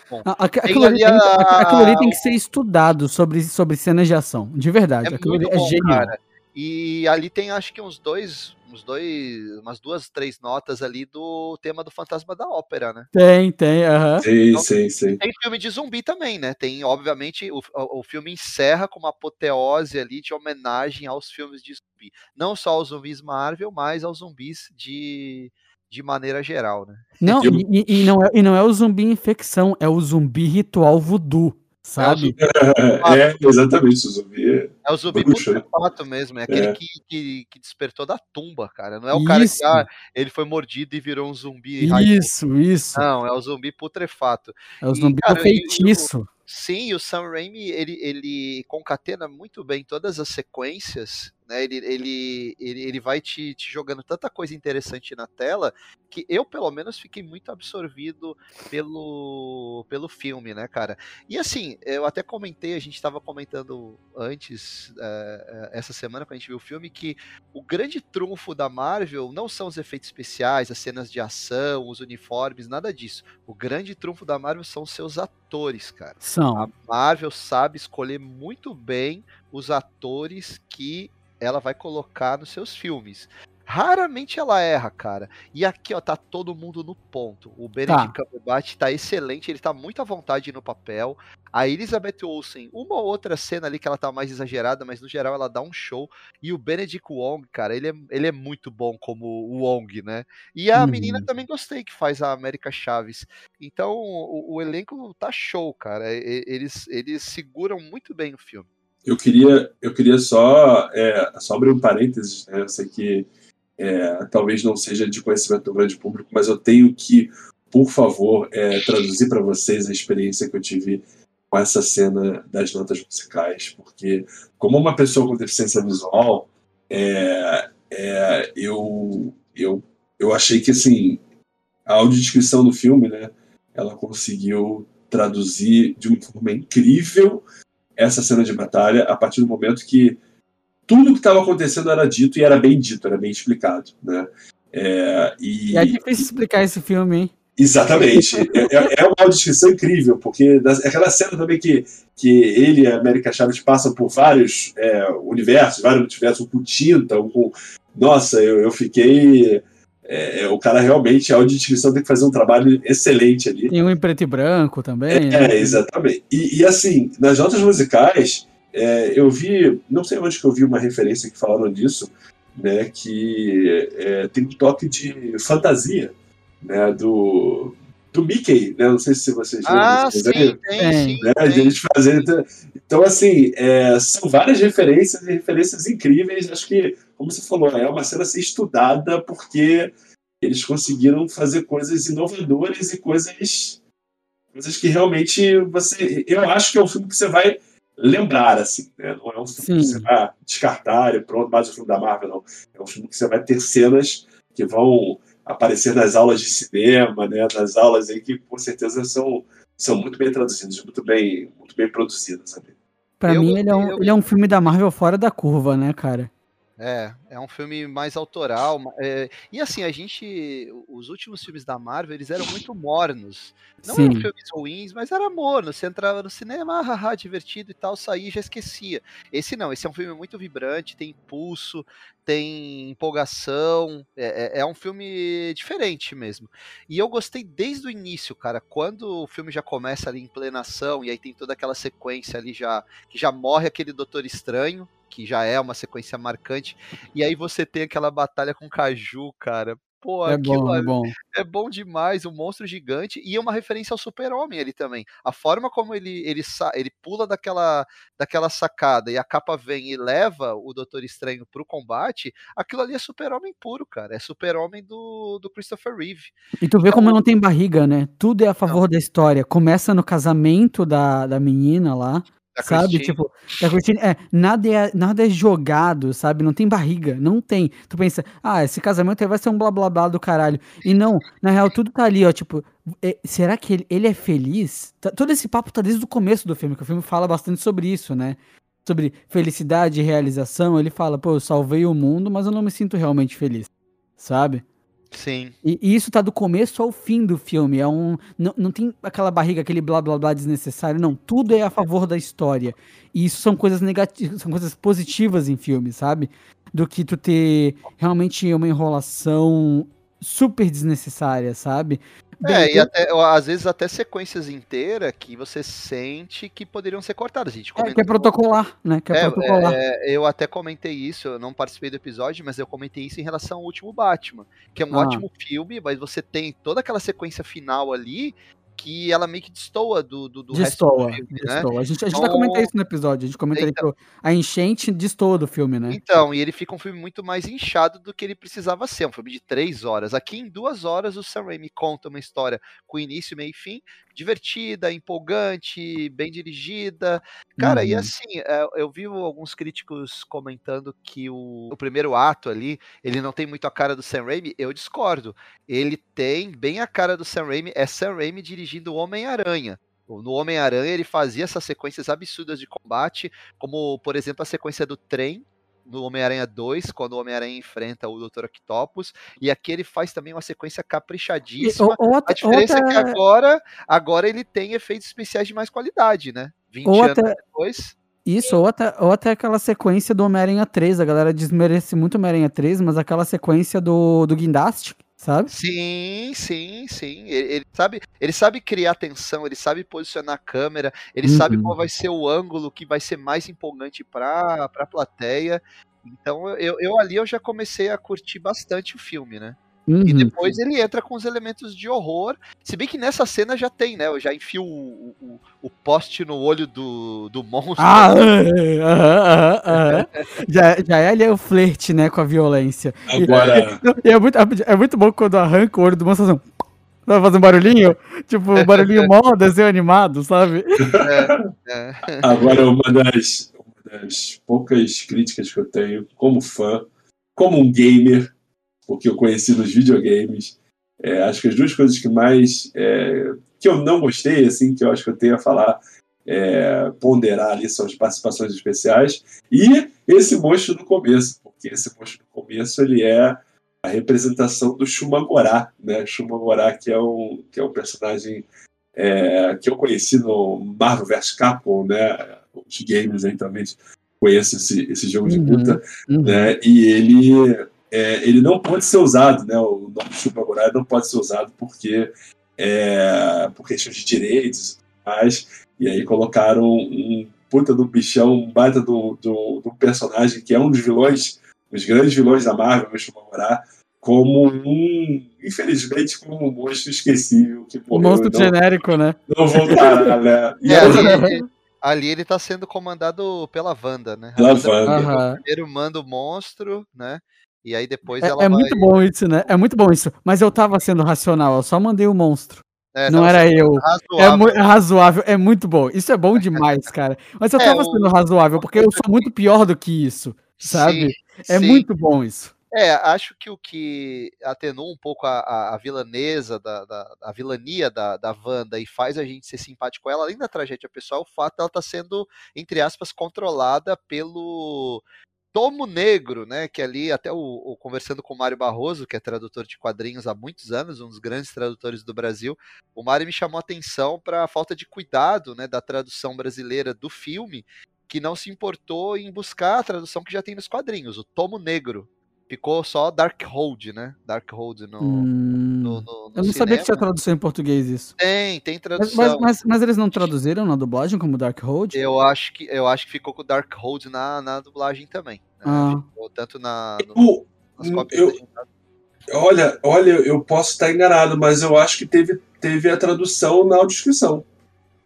bom, Aquilo- é não, aquilo ali tem que ser estudado sobre, sobre cenas de ação, de verdade. É aquilo ali muito é bom, genial. cara. E ali tem acho que uns dois, uns dois, umas duas, três notas ali do tema do Fantasma da Ópera, né? Tem, tem, aham. Sim, sim, sim. Tem filme de zumbi também, né? Tem, obviamente, o, o filme encerra com uma apoteose ali de homenagem aos filmes de zumbi. Não só aos zumbis Marvel, mas aos zumbis de, de maneira geral, né? Não, e, e- e não é, e não é o zumbi infecção, é o zumbi ritual voodoo, sabe? É, exatamente, o zumbi. É o zumbi putrefato mesmo, é aquele É. que, que, que despertou da tumba, cara. Não é o cara Isso. que ah, ele foi mordido e virou um zumbi. Isso, isso. Não, é o zumbi putrefato. É o E, zumbi cara, e- o- feitiço. Sim, o Sam Raimi, ele, ele concatena muito bem todas as sequências, né? Ele, ele, ele, ele vai te, te jogando tanta coisa interessante na tela que eu, pelo menos, fiquei muito absorvido pelo, pelo filme, né, cara? E assim, eu até comentei, a gente estava comentando antes, eh, essa semana, quando a gente viu o filme, que o grande trunfo da Marvel não são os efeitos especiais, as cenas de ação, os uniformes, nada disso. O grande trunfo da Marvel são os seus atores, cara. São. A Marvel sabe escolher muito bem os atores que ela vai colocar nos seus filmes. Raramente ela erra, cara. E aqui, ó, tá todo mundo no ponto. O Benedict Cumberbatch tá excelente, ele tá muito à vontade no papel. A Elizabeth Olsen, uma ou outra cena ali que ela tá mais exagerada, mas no geral ela dá um show. E o Benedict Wong, cara, ele é, ele é muito bom como o Wong, né? E a Uhum. menina também gostei que faz a América Chaves. Então, o, o elenco tá show, cara. Eles, eles seguram muito bem o filme. Eu queria, eu queria só, é, só abrir um parênteses, né? Eu sei que é, talvez não seja de conhecimento do grande público, mas eu tenho que, por favor, é, traduzir para vocês a experiência que eu tive com essa cena das notas musicais, porque como uma pessoa com deficiência visual, é, é, eu, eu, eu achei que assim, a audiodescrição do filme, né, ela conseguiu traduzir de uma forma incrível essa cena de batalha a partir do momento que tudo que estava acontecendo era dito e era bem dito, era bem explicado, né? É, e... e é difícil explicar esse filme, hein? Exatamente. é, é, é uma descrição incrível, porque aquela cena também que, que ele e a América Chaves passam por vários é, universos, vários multiversos, com tinta, com. Nossa, eu, eu fiquei. É, é o cara realmente, a audiodescrição tem que fazer um trabalho excelente ali. E um em preto e branco também. É, né? exatamente. E, e, assim, nas notas musicais, é, eu vi, não sei onde que eu vi uma referência que falaram disso, né, que é, tem um toque de fantasia né, do, do Mickey, né? Não sei se vocês viram. Ah, sim, tem, sim, né? Gente fazendo. Então, assim, é, são várias referências e referências incríveis. Acho que, como você falou, é uma cena a ser estudada porque eles conseguiram fazer coisas inovadoras e coisas coisas que realmente você eu acho que é um filme que você vai lembrar assim né? não é um filme Sim. que você vai descartar e pronto mais um filme da Marvel não é um filme que você vai ter cenas que vão aparecer nas aulas de cinema, né, nas aulas aí que com certeza são, são muito bem traduzidas, muito bem, muito bem produzidas. Sabe? Pra eu, mim, ele é, um, eu... ele é um filme da Marvel fora da curva, né, cara? É, é um filme mais autoral. É, e assim, a gente. Os últimos filmes da Marvel, eles eram muito mornos. Não Sim. eram filmes ruins, mas era morno. Você entrava no cinema, ah, haha, divertido e tal, saía e já esquecia. Esse não, esse é um filme muito vibrante, tem impulso, tem empolgação. É, é, é um filme diferente mesmo. E eu gostei desde o início, cara. Quando o filme já começa ali em plenação, e aí tem toda aquela sequência ali já. que já morre aquele Doutor Estranho que já é uma sequência marcante. E aí você tem aquela batalha com Caju, cara. Pô, é bom, é bom. É bom demais, um monstro gigante e é uma referência ao super-homem ali também. A forma como ele, ele, ele pula daquela, daquela sacada e a capa vem e leva o Doutor Estranho pro combate, aquilo ali é super-homem puro, cara. É super-homem do, do Christopher Reeve. E tu vê então, como não tem barriga, né? Tudo é a favor não. da história. Começa no casamento da, da menina lá. Da sabe? Christine. Tipo, da Christine, é, nada é, nada é jogado, sabe? Não tem barriga, não tem. Tu pensa, ah, esse casamento vai ser um blá blá blá do caralho. E não, na real, tudo tá ali, ó, tipo, é, será que ele, ele é feliz? Tá, todo esse papo tá desde o começo do filme, que o filme fala bastante sobre isso, né? Sobre felicidade e realização. Ele fala, pô, eu salvei o mundo, mas eu não me sinto realmente feliz, sabe? Sim. E, e, isso tá do começo ao fim do filme. É um. Não, não tem aquela barriga, aquele blá blá blá desnecessário. Não. Tudo é a favor da história. E isso são coisas negativas, são coisas positivas em filme, sabe? Do que tu ter realmente uma enrolação super desnecessária, sabe? Bem, é, e até, às vezes até sequências inteiras que você sente que poderiam ser cortadas. A gente é, que é protocolar, né? Que é, é protocolar. É, eu até comentei isso, eu não participei do episódio, mas eu comentei isso em relação ao último Batman, que é um ah. ótimo filme, mas você tem toda aquela sequência final ali que ela meio que destoa do, do, do destoa, resto do filme, né? destoa. né? A gente, a gente então, vai comentar isso no episódio, a gente comenta então, que a enchente destoa do filme, né? Então, e ele fica um filme muito mais inchado do que ele precisava ser, um filme de três horas. Aqui em duas horas o Sam Raimi conta uma história com início, meio e fim, divertida, empolgante, bem dirigida. Cara, uhum. e assim, é, eu vi alguns críticos comentando que o, o, primeiro ato ali, ele não tem muito a cara do Sam Raimi, eu discordo. Ele tem bem a cara do Sam Raimi, é Sam Raimi dirigindo o Homem-Aranha. No Homem-Aranha ele fazia essas sequências absurdas de combate, como por exemplo a sequência do trem, no Homem-Aranha 2, quando o Homem-Aranha enfrenta o Dr. Octopus, e aqui ele faz também uma sequência caprichadíssima. E, outra, a diferença outra... é que agora, agora ele tem efeitos especiais de mais qualidade, né? 20 outra... anos depois. Isso, ou até, ou até aquela sequência do Homem-Aranha 3, a galera desmerece muito o Homem-Aranha 3, mas aquela sequência do, do Guindaste, sabe? Sim, sim, sim. Ele, ele, sabe, ele sabe criar tensão, ele sabe posicionar a câmera, ele uhum. sabe qual vai ser o ângulo que vai ser mais empolgante para a plateia. Então eu, eu ali eu já comecei a curtir bastante o filme, né? Uhum. E depois ele entra com os elementos de horror. Se bem que nessa cena já tem, né? Eu já enfio o, o, o poste no olho do, do monstro. Ah, uh, uh, uh, já, já é ali o flerte, né? Com a violência. Agora. E, é, muito, é muito bom quando arranca o olho do monstro assim. Vai fazer um barulhinho? Tipo, um barulhinho mó desenho animado, sabe? É, é. Agora, uma das, uma das poucas críticas que eu tenho como fã como um gamer, porque eu conheci nos videogames. É, acho que as duas coisas que mais é, que eu não gostei, assim, que eu acho que eu tenho a falar, é, ponderar ali são as participações especiais e esse monstro no começo, porque esse monstro no começo ele é a representação do Shumagorá, né? Shumagorá que é um que é um personagem é, que eu conheci no Marvel vs Capcom, né? Os games aí também conheço esse, esse jogo de uhum, luta, uhum. né? E ele é, ele não pode ser usado, né? O nome Shumagorá não pode ser usado porque é, por questões de direitos e tudo mais. E aí colocaram um puta do bichão, um baita do, do, do personagem que é um dos vilões, os grandes vilões da Marvel, eu comemorar, como um, infelizmente, como um monstro esquecível. Que morreu, um monstro não, genérico, né? Não voltará, né? E é, ali, ali, ele tá sendo comandado pela Wanda, né? Pela Wanda. Uhum. Primeiro manda o monstro, né? E aí depois é, ela É vai... muito bom isso, né? É muito bom isso. Mas eu tava sendo racional, eu só mandei o monstro. É, não era eu. Razoável. É, razoável, é muito bom. Isso é bom demais, cara. Mas eu é, tava sendo razoável, porque eu sou muito pior do que isso, sabe? Sim, é sim. muito bom isso. É, acho que o que atenua um pouco a, a, a vilanesa, da, da, a vilania da, da Wanda e faz a gente ser simpático com ela, além da tragédia pessoal, o fato dela estar tá sendo, entre aspas, controlada pelo Tomo Negro, né, que ali até o, o, conversando com o Mário Barroso, que é tradutor de quadrinhos há muitos anos, um dos grandes tradutores do Brasil, o Mário me chamou a atenção para a falta de cuidado, né, da tradução brasileira do filme, que não se importou em buscar a tradução que já tem nos quadrinhos, o Tomo Negro, Ficou só Darkhold, né? Darkhold no, hum, no, no, no, Eu não cinema. sabia que tinha tradução em português isso. Tem, tem tradução. Mas, mas, mas eles não traduziram na dublagem como Darkhold? Eu acho que, eu acho que ficou com Darkhold na, na dublagem também. Né? Ah. Tanto na. No, nas cópias eu, olha, olha, eu posso estar enganado, mas eu acho que teve, teve a tradução na audiodescrição.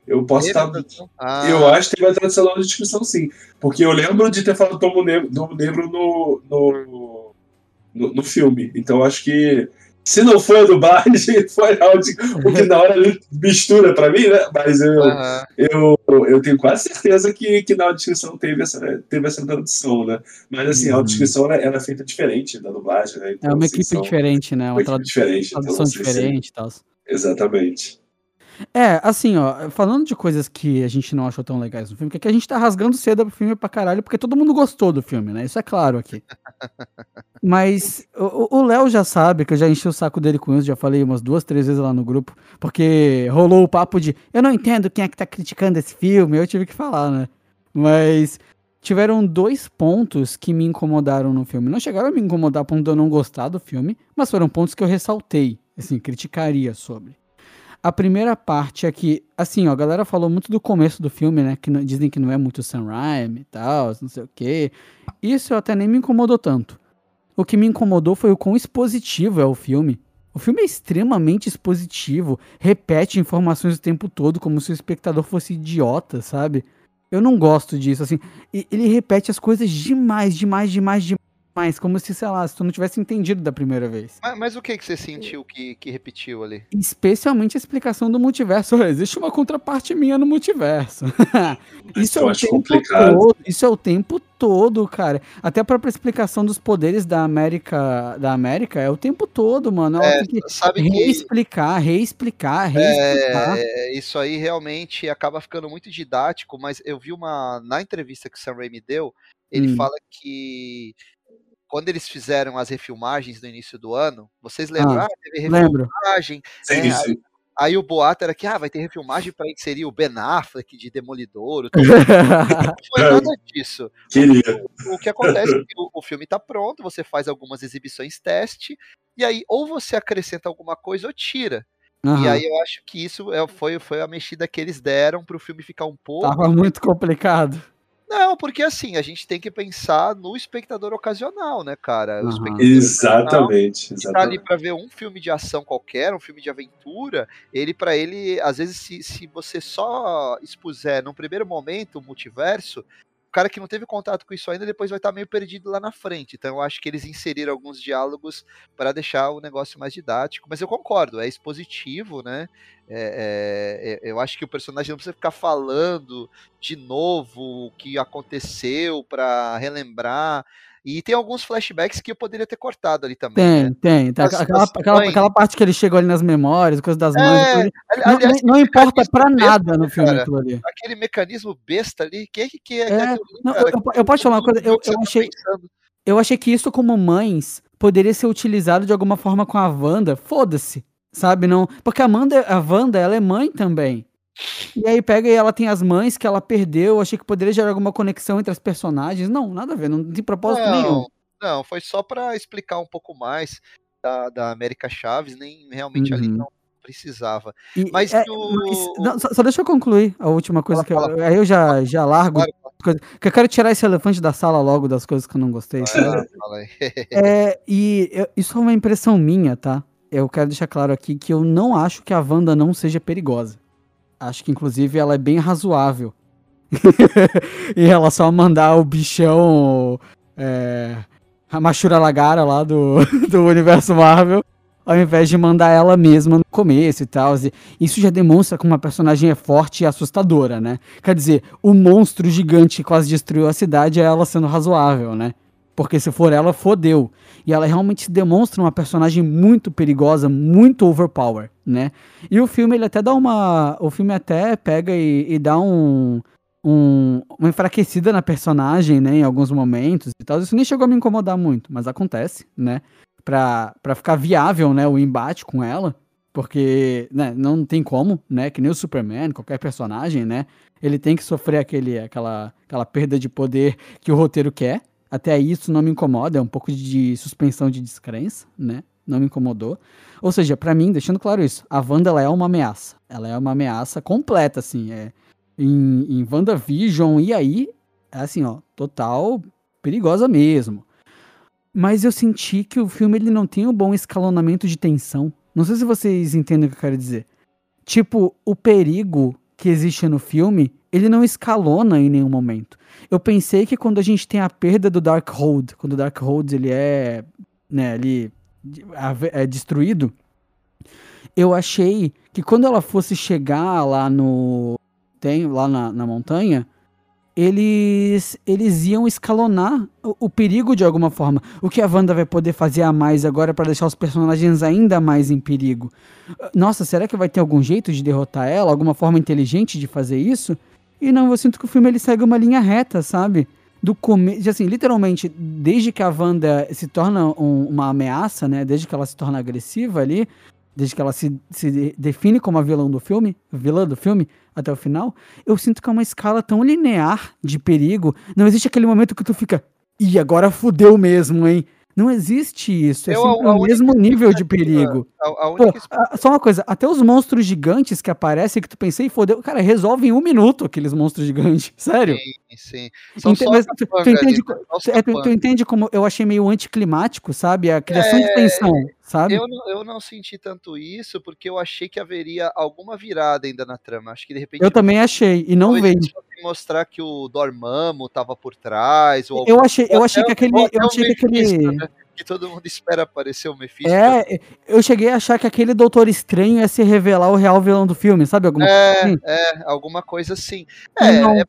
Eu posso estar. Ah. Eu acho que teve a tradução na audiodescrição, sim. Porque eu lembro de ter falado Tomo Negro, Tomo Negro no, no no, no filme. Então acho que se não foi a dublagem, foi áudio, o que na hora mistura para mim, né? Mas eu, uhum. eu, eu tenho quase certeza que, que na audição teve essa, teve essa tradução, né? Mas assim, uhum. a audição ela, ela, é feita diferente da dublagem, né? Então, é uma assim, equipe diferente, né? Uma, uma equipe diferente. Então, tradução então, diferente e tal. Exatamente. É, assim, ó, falando de coisas que a gente não achou tão legais no filme, que, é que a gente tá rasgando cedo pro filme pra caralho, porque todo mundo gostou do filme, né? Isso é claro aqui. Mas o Léo já sabe que eu já enchi o saco dele com isso, já falei umas duas, três vezes lá no grupo, porque rolou o papo de eu não entendo quem é que tá criticando esse filme, eu tive que falar, né? Mas tiveram dois pontos que me incomodaram no filme. Não chegaram a me incomodar a ponto de eu não gostar do filme, mas foram pontos que eu ressaltei, assim, criticaria sobre. A primeira parte é que, assim, ó, a galera falou muito do começo do filme, né? Que dizem que não é muito Raimi e tal, não sei o quê. Isso até nem me incomodou tanto. O que me incomodou foi o quão expositivo é o filme. O filme é extremamente expositivo, repete informações o tempo todo, como se o espectador fosse idiota, sabe? Eu não gosto disso, assim. Ele repete as coisas demais, demais, demais, demais mais, como se, sei lá, se tu não tivesse entendido da primeira vez. Mas, mas o que, que você sentiu que, que repetiu ali? Especialmente a explicação do multiverso. Olha, existe uma contraparte minha no multiverso. isso é o tempo complicado. todo. Isso é o tempo todo, cara. Até a própria explicação dos poderes da América, da América é o tempo todo, mano. Ela é, tem que sabe reexplicar, que... reexplicar, reexplicar. É, isso aí realmente acaba ficando muito didático, mas eu vi uma na entrevista que o Sam Raimi deu, ele hum. fala que quando eles fizeram as refilmagens no início do ano, vocês lembram? Ah, ah teve refilmagem. Sim, é, sim. Aí, aí, o boato era que ah, vai ter refilmagem para inserir o Ben Affleck de Demolidor. não foi nada disso. O, o, que acontece é que o, o filme está pronto, você faz algumas exibições teste, e aí ou você acrescenta alguma coisa ou tira. Uhum. E aí eu acho que isso é, foi, foi a mexida que eles deram para o filme ficar um pouco. Tava muito complicado. Não, porque assim, a gente tem que pensar no espectador ocasional, né, cara? Uhum. Exatamente. Que tá ali para ver um filme de ação qualquer, um filme de aventura, ele para ele, às vezes, se, se você só expuser num primeiro momento o multiverso, cara que não teve contato com isso ainda depois vai estar meio perdido lá na frente. Então eu acho que eles inseriram alguns diálogos para deixar o negócio mais didático. Mas eu concordo, é expositivo, né? É, é, é eu acho que o personagem não precisa ficar falando de novo o que aconteceu para relembrar. E tem alguns flashbacks que eu poderia ter cortado ali também. Tem, né? tem. As- Aquela, aquela, aquela parte que ele chegou ali nas memórias, coisa das É, mães. aliás, não- não importa pra nada no filme cara? ali. Aquele mecanismo besta ali, que que, que é, que É, é aquilo ali, não, cara? eu- eu posso falar uma coisa? Eu- eu tá achei- pensando? Eu achei que isso, como mães, poderia ser utilizado de alguma forma com a Wanda. Foda-se. Sabe? Não. Porque a Amanda, a Wanda, ela é mãe também. E aí pega e ela tem as mães que ela perdeu. Eu achei que poderia gerar alguma conexão entre as personagens. Não, nada a ver. Não tem propósito nenhum. Não, não, foi só pra explicar um pouco mais da, da América Chaves, nem realmente ali Uhum. não precisava. E- Mas é, mas- não, só, só deixa eu concluir a última coisa Fala, que eu, aí eu já, já largo. Claro, coisa- que eu quero tirar esse elefante da sala logo das coisas que eu não gostei. aí. É, e eu- isso é uma impressão minha, tá? Eu quero deixar claro aqui que eu não acho que a Wanda não seja perigosa. Acho que, inclusive, ela é bem razoável. em relação a mandar o bichão. É, a Machura Lagara lá do, do universo Marvel. Ao invés de mandar ela mesma no começo e tal. Isso já demonstra como uma personagem é forte e assustadora, né? Quer dizer, o monstro gigante que quase destruiu a cidade é ela sendo razoável, né? Porque se for ela, fodeu. E ela realmente demonstra uma personagem muito perigosa, muito overpower, né? E o filme, ele até dá uma. O filme até pega e, e dá um, um- Uma enfraquecida na personagem, né? Em alguns momentos e tal. Isso nem chegou a me incomodar muito, mas acontece, né? Pra, pra ficar viável, né? O embate com ela. Porque, né, não tem como, né? Que nem o Superman, qualquer personagem, né? Ele tem que sofrer aquele, aquela, aquela perda de poder que o roteiro quer. Até isso não me incomoda, é um pouco de suspensão de descrença, né? Não me incomodou. Ou seja, pra mim, deixando claro isso, a Wanda ela é uma ameaça. Ela é uma ameaça completa, assim. É, em, em WandaVision, e aí, é assim, ó, total perigosa mesmo. Mas eu senti que o filme ele não tem um bom escalonamento de tensão. Não sei se vocês entendem o que eu quero dizer. Tipo, o perigo que existe no filme, ele não escalona em nenhum momento. Eu pensei que quando a gente tem a perda do Darkhold, quando o Darkhold ele é, né, ali é destruído, eu achei que quando ela fosse chegar lá no tem lá na, na montanha, eles eles iam escalonar o, o, perigo de alguma forma. O que a Wanda vai poder fazer a mais agora para deixar os personagens ainda mais em perigo? Nossa, será que vai ter algum jeito de derrotar ela? Alguma forma inteligente de fazer isso? E não, eu sinto que o filme ele segue uma linha reta, sabe? Do começo, assim, literalmente, desde que a Wanda se torna um, uma ameaça, né? Desde que ela se torna agressiva ali, desde que ela se, se define como a vilã do filme, vilã do filme, até o final, eu sinto que é uma escala tão linear de perigo. Não existe aquele momento que tu fica, ih, agora fudeu mesmo, hein? Não existe isso. É Eu, sempre o mesmo nível de perigo. A, a Pô, única a- só uma coisa, até os monstros gigantes que aparecem que tu pensei, fodeu, cara, resolve em um minuto aqueles monstros gigantes. Sério. Sim, sim. Ente- mas tu, entende, é, tu- entende como eu achei meio anticlimático, sabe? A criação de É, tensão, sabe? Eu não, eu não senti tanto isso porque eu achei que haveria alguma virada ainda na trama. Acho que de repente. Eu também achei, e não veio. mostrar que o Dormammu tava por trás. Ou Eu achei, eu achei que aquele. Eu achei que aquele. Que todo mundo espera aparecer o Mephisto. É, eu cheguei a achar que aquele Doutor Estranho ia se revelar o real vilão do filme, sabe? Alguma coisa É, assim. é, alguma coisa assim. É, não. é,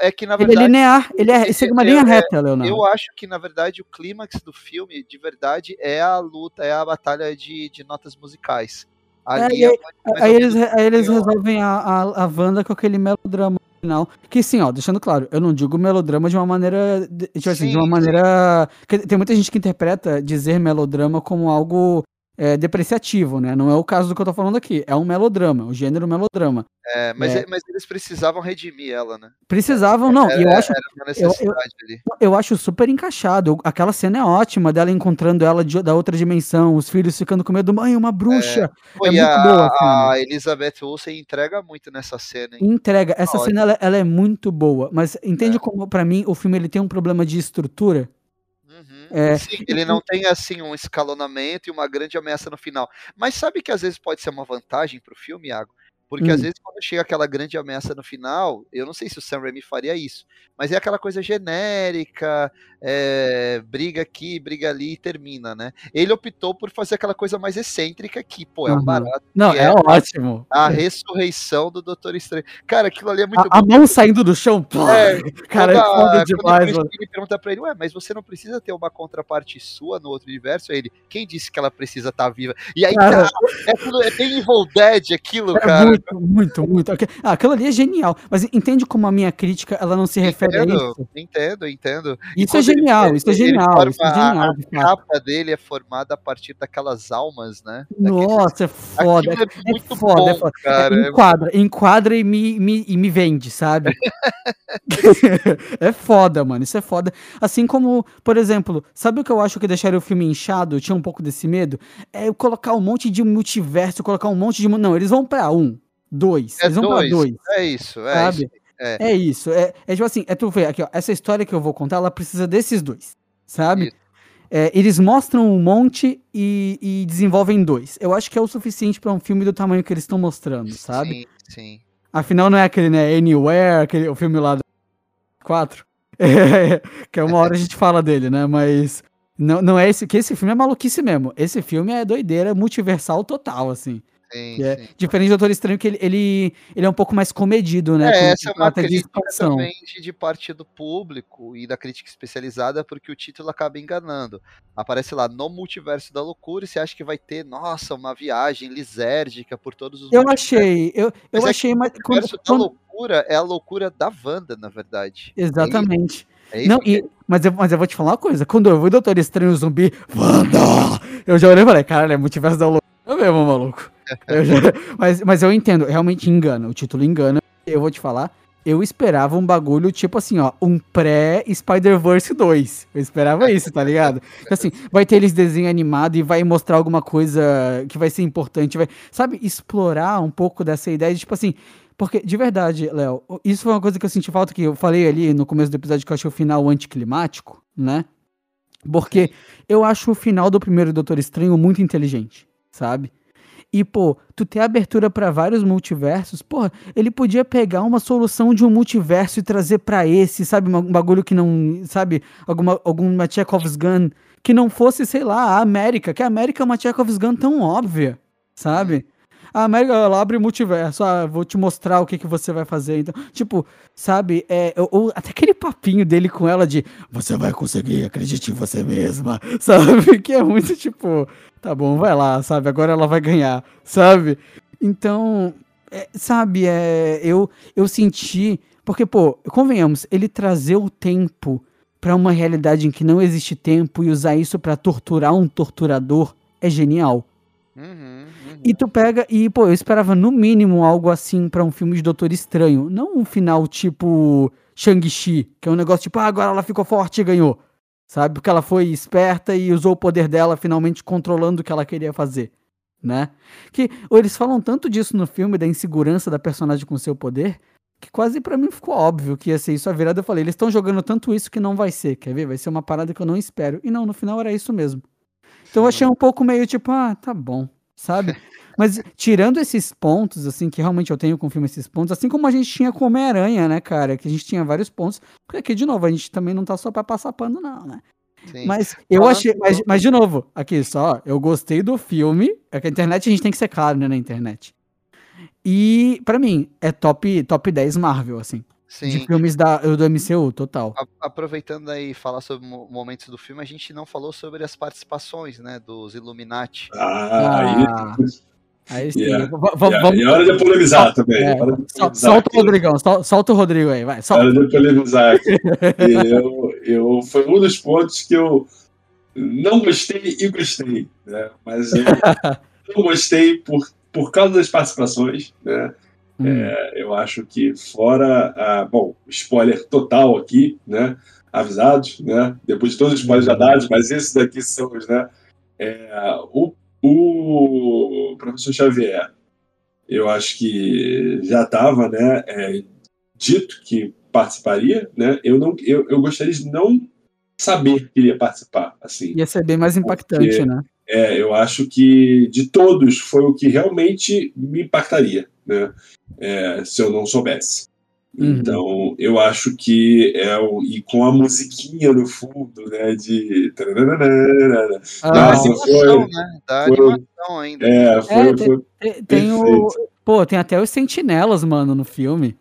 é que na Ele é verdade. linear, ele é, segue uma eu- linha é, reta, Leonardo. Eu acho que, na verdade, o clímax do filme, de verdade, é a luta, é a batalha de, de notas musicais. Ali e é, aí- Aí eles, aí eles resolvem a, a, a Wanda com aquele melodrama final. Que sim, ó, deixando claro, eu não digo melodrama de uma maneira. de- Tipo assim, de uma maneira. Tem muita gente que interpreta dizer melodrama como algo é, depreciativo, né? Não é o caso do que eu tô falando aqui. É um melodrama, o gênero melodrama. É, mas, É. é- mas eles precisavam redimir ela, né? Precisavam, não, e eu Era- acho Era uma necessidade ali. Eu acho super encaixado. Aquela cena é ótima dela encontrando ela de- da outra dimensão, os filhos ficando com medo, mãe, uma bruxa. Pô, É muito a, boa a a Elizabeth Olsen entrega muito nessa cena, hein? Entrega. Essa Ótimo. cena ela, ela é muito boa, mas entende É. como pra mim o filme ele tem um problema de estrutura? É. Sim, ele não tem assim um escalonamento e uma grande ameaça no final. Mas sabe que às vezes pode ser uma vantagem pro filme, Iago? Porque hum. às vezes quando chega aquela grande ameaça no final, eu não sei se o Sam Raimi faria isso, mas é aquela coisa genérica, é, briga aqui, briga ali e termina, né? Ele optou por fazer aquela coisa mais excêntrica que, pô, é um barato. Não, é, é, ótimo. A ressurreição do Doutor Estranho. Cara, aquilo ali é muito A, a mão saindo do chão, pô, é, cara, é foda demais, mano. Ele pergunta pra ele, ué, mas você não precisa ter uma contraparte sua no outro universo? Aí ele, quem disse que ela precisa estar tá viva? E aí, cara, cara é, tudo, é bem Evil Dead aquilo, é cara. Muito, muito, muito. Ah, aquilo ali é genial. Mas entende como a minha crítica, ela não se refere entendo, a isso? Entendo, entendo. Isso é genial, ele, isso é genial. Isso é genial a capa dele é formada a partir daquelas almas, né? Nossa, é foda. É, é, muito foda, bom, é foda. Cara. Enquadra, enquadra e me, me, e me vende, sabe? é foda, mano. Isso é foda. Assim como, por exemplo, sabe o que eu acho que deixaria o filme inchado? Eu tinha um pouco desse medo. É colocar um monte de multiverso, colocar um monte de. Não, eles vão pra um, dois. É eles vão dois. pra dois. É isso, é sabe? isso. É. é isso. É, é tipo assim, é tu ver aqui, ó. Essa história que eu vou contar, ela precisa desses dois. Sabe? É, eles mostram um monte e, e, desenvolvem dois. Eu acho que é o suficiente para um filme do tamanho que eles estão mostrando, sabe? Sim, sim. Afinal, não é aquele, né? Anywhere, aquele, o filme lá do 4. É, que é uma hora a gente fala dele, né? Mas não, não é esse. Que esse filme é maluquice mesmo. Esse filme é doideira multiversal total, assim. Sim, é, sim. Diferente do Doutor Estranho, que ele, ele, ele, é um pouco mais comedido, né? É, essa é uma crítica também de, de parte do público e da crítica especializada, porque o título acaba enganando. Aparece lá, no multiverso da loucura, e você acha que vai ter, nossa, uma viagem lisérgica por todos os Eu achei, eu, eu mas achei... É mas, o multiverso quando, da loucura é a loucura da Wanda, na verdade. Exatamente. É não, e, mas, eu, mas eu vou te falar uma coisa. Quando eu vi o Doutor Estranho Zumbi, Wanda! Eu já olhei e falei, caralho, é multiverso da loucura mesmo, maluco. Já, mas, mas eu entendo, realmente engana. O título engana. Eu vou te falar. Eu esperava um bagulho tipo assim, ó, um pré-Spider-Verse 2. Eu esperava isso, tá ligado? assim, vai ter eles desenho animado e vai mostrar alguma coisa que vai ser importante, vai, sabe, explorar um pouco dessa ideia de tipo assim, porque, de verdade, Léo, isso foi uma coisa que eu senti falta que eu falei ali no começo do episódio que eu achei o final anticlimático, né? Porque eu acho o final do primeiro Doutor Estranho muito inteligente, sabe? E, pô, tu ter abertura para vários multiversos, porra, ele podia pegar uma solução de um multiverso e trazer para esse, sabe? Um bagulho que não. Sabe? Alguma, alguma Chekhov's Gun que não fosse, sei lá, a América, que a América é uma Chekhov's Gun tão óbvia, sabe? A América, ela abre multiverso, ah, vou te mostrar o que, que você vai fazer. Então, tipo, sabe, é, ou, até aquele papinho dele com ela de você vai conseguir, acredite em você mesma, sabe? Que é muito tipo, tá bom, vai lá, sabe? Agora ela vai ganhar, sabe? Então, é, sabe, é, eu, eu senti. Porque, pô, convenhamos, ele trazer o tempo para uma realidade em que não existe tempo e usar isso para torturar um torturador é genial. Uhum. E tu pega, e pô, eu esperava no mínimo algo assim para um filme de Doutor Estranho. Não um final tipo Shang-Chi, que é um negócio tipo, ah, agora ela ficou forte e ganhou sabe? Porque ela foi esperta e usou o poder dela finalmente controlando o que ela queria fazer, né? Que eles falam tanto disso no filme da insegurança da personagem com seu poder, que quase para mim ficou óbvio que ia ser isso a virada. Eu falei, eles estão jogando tanto isso que não vai ser, quer ver? Vai ser uma parada que eu não espero. E não, no final era isso mesmo. Então eu achei um pouco meio tipo, ah, tá bom, sabe? Mas tirando esses pontos, assim, que realmente eu tenho com o filme esses pontos, assim como a gente tinha com Homem-Aranha, né, cara? Que a gente tinha vários pontos. Porque aqui, de novo, a gente também não tá só pra passar pano, não, né? Sim. Mas eu achei. Mas, mas, de novo, aqui só, eu gostei do filme. É que a internet a gente tem que ser claro, né, na internet. E, para mim, é top, top 10 Marvel, assim. Sim. De filmes da, do MCU, total. A, aproveitando aí falar sobre momentos do filme, a gente não falou sobre as participações, né, dos Illuminati. Ah, ah. Aí sim. Yeah. Vamos, E é hora de polemizar também. É. De polemizar solta aqui. o Rodrigão, solta o Rodrigo aí, vai. Solta. Hora de polemizar aqui. eu, eu, foi um dos pontos que eu não gostei e gostei, né? Mas eu não gostei por, por causa das participações, né? Hum. É, eu acho que fora a, bom, spoiler total aqui, né? Avisados, né? Depois de todos os spoilers já dados, mas esses daqui são os, né? É, o o professor Xavier, eu acho que já estava né, é, dito que participaria, né? Eu, não, eu, eu gostaria de não saber que iria participar. Assim, Ia ser bem mais impactante, porque, né? É, eu acho que de todos foi o que realmente me impactaria, né? É, se eu não soubesse. Uhum. Então, eu acho que é o. E com a musiquinha no fundo, né? De. Ah, Nossa, animação, foi- né? Da foi- animação ainda. É, foi. É, foi Tem, tem o. Pô, tem até os sentinelas, mano, no filme.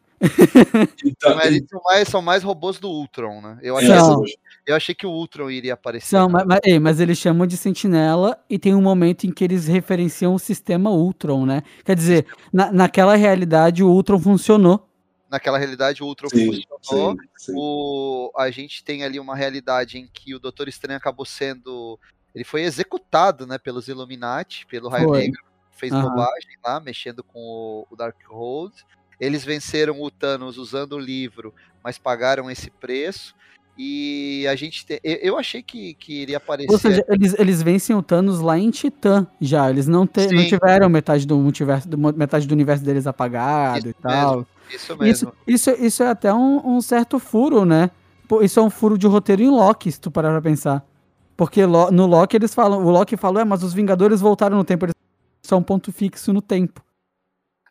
então, Mas eles são mais, são mais robôs do Ultron, né? Eu, é, achei, São. eu achei que o Ultron iria aparecer. São, mas, mas, ei, mas eles chamam de sentinela e tem um momento em que eles referenciam o sistema Ultron, né? Quer dizer, na, naquela realidade o Ultron funcionou. Naquela realidade, o Ultron sim, funcionou. sim, sim. O, a gente tem ali uma realidade em que o Doutor Estranho acabou sendo. Ele foi executado, né, pelos Illuminati, pelo Raio Foi. Negro, fez Aham. bobagem lá, mexendo com o, o Darkhold. Eles venceram o Thanos usando o livro, mas pagaram esse preço. E a gente tem. Eu, achei que, que iria aparecer. Ou seja, eles, eles vencem o Thanos lá em Titã já. Eles não, te, não tiveram metade do multiverso, do- metade do universo deles apagado Isso e tal. Isso mesmo. Isso, isso, isso é até um, um certo furo, né? Isso é um furo de roteiro em Loki, se tu parar pra pensar. Porque no Loki eles falam, o Loki falou, é, mas os Vingadores voltaram no tempo, eles são um ponto fixo no tempo.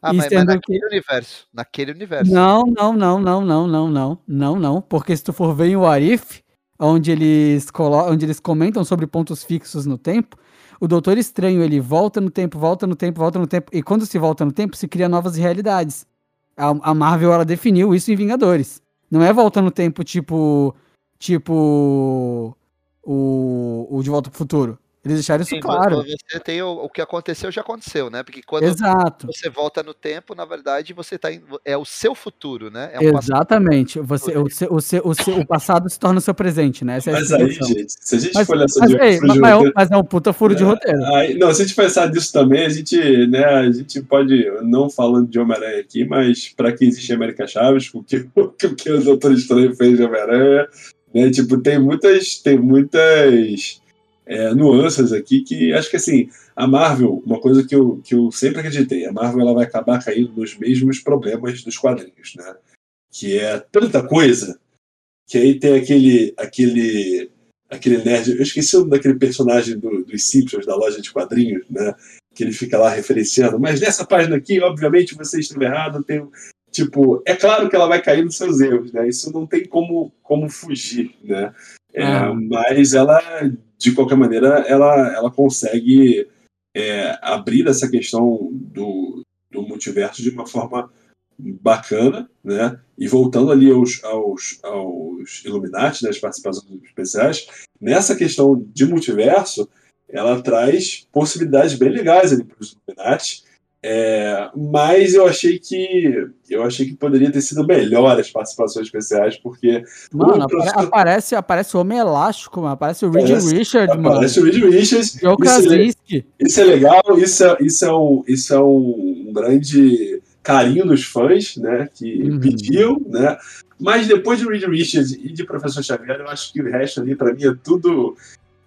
Ah, mas, mas naquele universo. Naquele universo. Não, não, não, não, não, não, não, não, não. Porque se tu for ver em o Arif, onde eles, colo onde eles comentam sobre pontos fixos no tempo, o Doutor Estranho, ele volta no tempo, volta no tempo, volta no tempo, e quando se volta no tempo, se cria novas realidades. A, a Marvel, ela definiu isso em Vingadores. Não é volta no tempo tipo, tipo, o, o De Volta pro Futuro. Eles deixaram isso Sim, claro. Você tem o, o que aconteceu, já aconteceu, né? Porque quando Exato. você volta no tempo, na verdade, você tá em, é o seu futuro, né? É um passado. Exatamente. Você, o, seu, o, seu, o, seu, o passado se torna o seu presente, né? Essa é a Mas aí, gente, se a gente Mas, for nessa mas, de furo mas, de mas é um- roteiro- mas é um puta furo de roteiro. Aí, não, se a gente pensar nisso também, a gente, né, a gente pode, não falando de Homem-Aranha aqui, mas para que existe América Chaves, o que, o que o Doutor Estranho fez de Homem-Aranha, né, tipo, tem muitas, tem muitas é, nuances aqui que acho que assim, a Marvel, uma coisa que eu, que eu sempre acreditei, a Marvel ela vai acabar caindo nos mesmos problemas dos quadrinhos, né? Que é tanta coisa que aí tem aquele aquele aquele nerd, eu esqueci o nome daquele personagem do- dos Simpsons da loja de quadrinhos, né? Que ele fica lá referenciando, mas nessa página aqui, obviamente, você esteve errado, tem Tipo, é claro que ela vai cair nos seus erros, né? Isso não tem como, como fugir, né? É, Ah. Mas ela, de qualquer maneira, ela, ela consegue é, abrir essa questão do, do multiverso de uma forma bacana, né? E voltando ali aos, aos, aos Illuminati, né, as participações especiais, nessa questão de multiverso, ela traz possibilidades bem legais ali para os Illuminati. É, mas eu achei que eu achei que poderia ter sido melhor as participações especiais, porque Mano, professor- aparece, aparece o Homem Elástico, mano. Aparece o Reed Aparece- Richard, mano. aparece o Reed Richards. Joe Isso é, isso é legal, isso é, isso é, um, isso é um grande carinho dos fãs, né? Que Uhum. pediam, né? Mas depois de Reed Richards e de Professor Xavier, eu acho que o resto ali, pra mim, é tudo.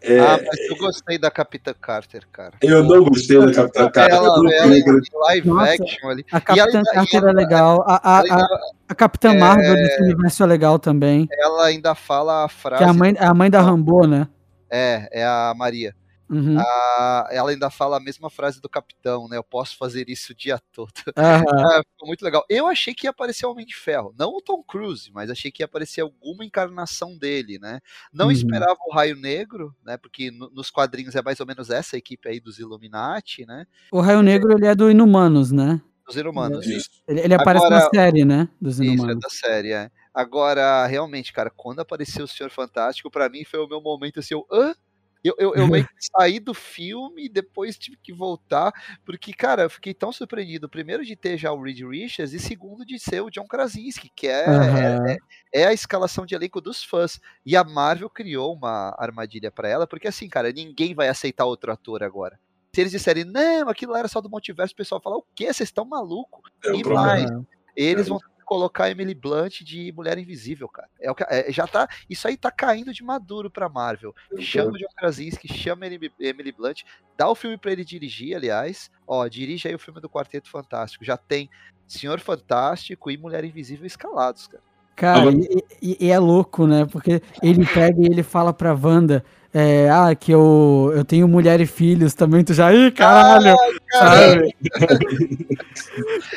É, Ah, mas eu gostei da Capitã Carter, cara. eu não gostei da Capitã Carter. Ela, não ela live Nossa. action ali. A Capitã ela Carter ela- é legal. A, a, a, a Capitã é- Marvel desse universo é legal também. ela ainda fala a frase. Que é a mãe, é a mãe da Rambo, né? É, é a Maria. Uhum. A- ela ainda fala a mesma frase do capitão, né? Eu posso fazer isso o dia todo. Ah, ficou muito legal. Eu achei que ia aparecer o Homem de Ferro. Não o Tom Cruise, mas achei que ia aparecer alguma encarnação dele, né? Não Uhum. esperava o Raio Negro, né? Porque no- nos quadrinhos é mais ou menos essa equipe aí dos Illuminati, né? O Raio Negro, ele é do Inumanos, né? Dos Inumanos. Isso. Ele, ele aparece Agora- na série, né? Dos Isso, é Inumanos. da série, é. Agora, realmente, cara, quando apareceu o Senhor Fantástico, pra mim foi o meu momento assim, eu, hã? Eu, eu, eu meio que saí do filme e depois tive que voltar, porque, cara, eu fiquei tão surpreendido, primeiro de ter já o Reed Richards e segundo de ser o John Krasinski, que é, Aham. é, é a escalação de elenco dos fãs. E a Marvel criou uma armadilha pra ela, porque assim, cara, ninguém vai aceitar outro ator agora. Se eles disserem, não, aquilo era só do multiverso, o pessoal fala, o quê? Vocês estão malucos? É um E problema. mais, eles É. vão colocar Emily Blunt de Mulher Invisível, cara. É o que, é, já tá, isso aí tá caindo de maduro pra Marvel. Chama o John Krasinski, chama Emily, Emily Blunt, dá o filme pra ele dirigir, aliás. Ó, dirige aí o filme do Quarteto Fantástico. Já tem Senhor Fantástico e Mulher Invisível escalados, cara. Cara, Agora... e, e, e, é louco, né? Porque ele pega e ele fala pra Wanda. É, ah, que eu, eu tenho mulher e filhos também, tu já. Ih, caralho! Sabe?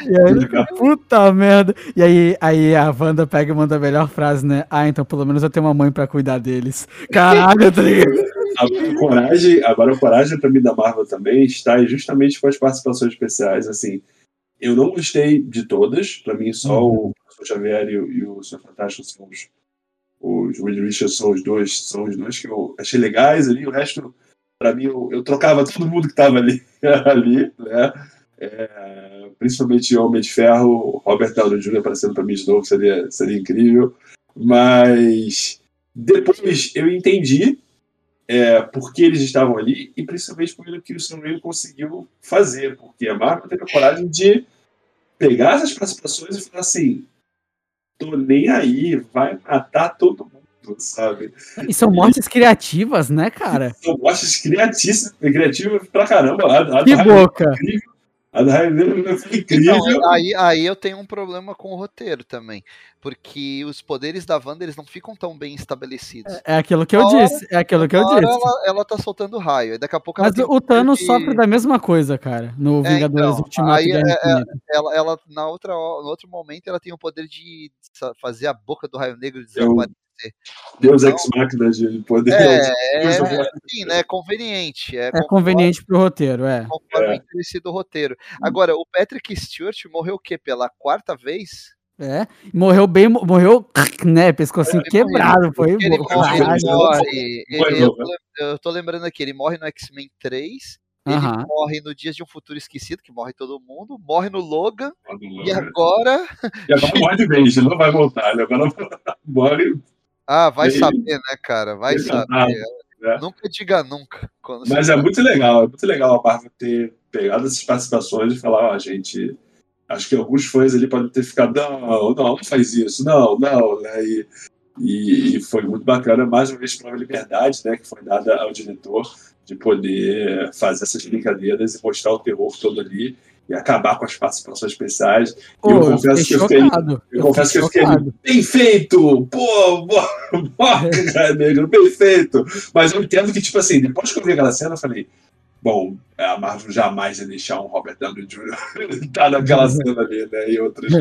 e aí, puta merda. E aí, aí a Wanda pega e manda a melhor frase, né? Ah, então pelo menos eu tenho uma mãe pra cuidar deles. Caralho, tá A coragem, agora a coragem pra mim da Marvel também está justamente com as participações especiais, assim. Eu não gostei de todas, pra mim só uhum. o Xavier e, e o Senhor Fantástico são os os Reed Richards são os dois, são os dois que eu achei legais ali, o resto, para mim, eu, eu, trocava todo mundo que estava ali, ali, né? É, principalmente Homem de Ferro, Robert Downey Jr. aparecendo para mim de novo seria, seria incrível, mas depois eu entendi é, por que eles estavam ali e principalmente por que o Sam Raimi conseguiu fazer, porque a Marvel teve a coragem de pegar essas participações e falar assim, tô nem aí, vai matar todo mundo, sabe? E são mortes e... criativas, né, cara? São mortes criativas, criativas pra caramba. A, a que boca! A Rainha foi incrível. Então, aí, aí eu tenho um problema com o roteiro também. Porque os poderes da Wanda eles não ficam tão bem estabelecidos. É, é aquilo que eu hora, disse. É aquilo que eu disse. Ela, ela tá soltando raio. E daqui a pouco Mas o Thanos sofre da mesma coisa, cara. No é, Vingadores então, Ultimato aí, é, é, ela, ela, na outra, no outro momento, ela tem o poder de fazer a boca do raio negro desaparecer. Deus então, Ex Machina de poder. É, é, sim, né? Conveniente. É, é conveniente pro roteiro, é. Conforme é. o interesse do roteiro. Agora, o Patrick Stewart morreu o quê? Pela quarta vez? É, morreu bem, morreu, né, pescocinho é, quebrado, foi ele morre, ele morre, ele, eu, eu tô lembrando aqui, ele morre no X-Men 3, ele morre no Dias de um Futuro Esquecido, que morre todo mundo, morre no Logan, e agora... E agora morre de vez, ele não vai voltar, ele agora morre ah, vai saber, né, cara? Vai saber. Né? Nunca diga nunca. Mas é muito legal, é muito legal a Marvel ter pegado essas participações e falar, ó, oh, gente, acho que alguns fãs ali podem ter ficado, não, não, não faz isso, não, não, né? E, e, e foi muito bacana, mais uma vez, pela liberdade né, que foi dada ao diretor de poder fazer essas brincadeiras e mostrar o terror todo ali e acabar com as participações especiais. Pô, eu confesso que eu fiquei, eu, eu confesso que eu fiquei bem feito, pô, cara negro, bem feito. Mas eu entendo que, tipo assim, depois que eu vi aquela cena, eu falei, bom, a Marvel jamais ia deixar um Robert Downey Jr. estar naquela cena ali, né? E outras,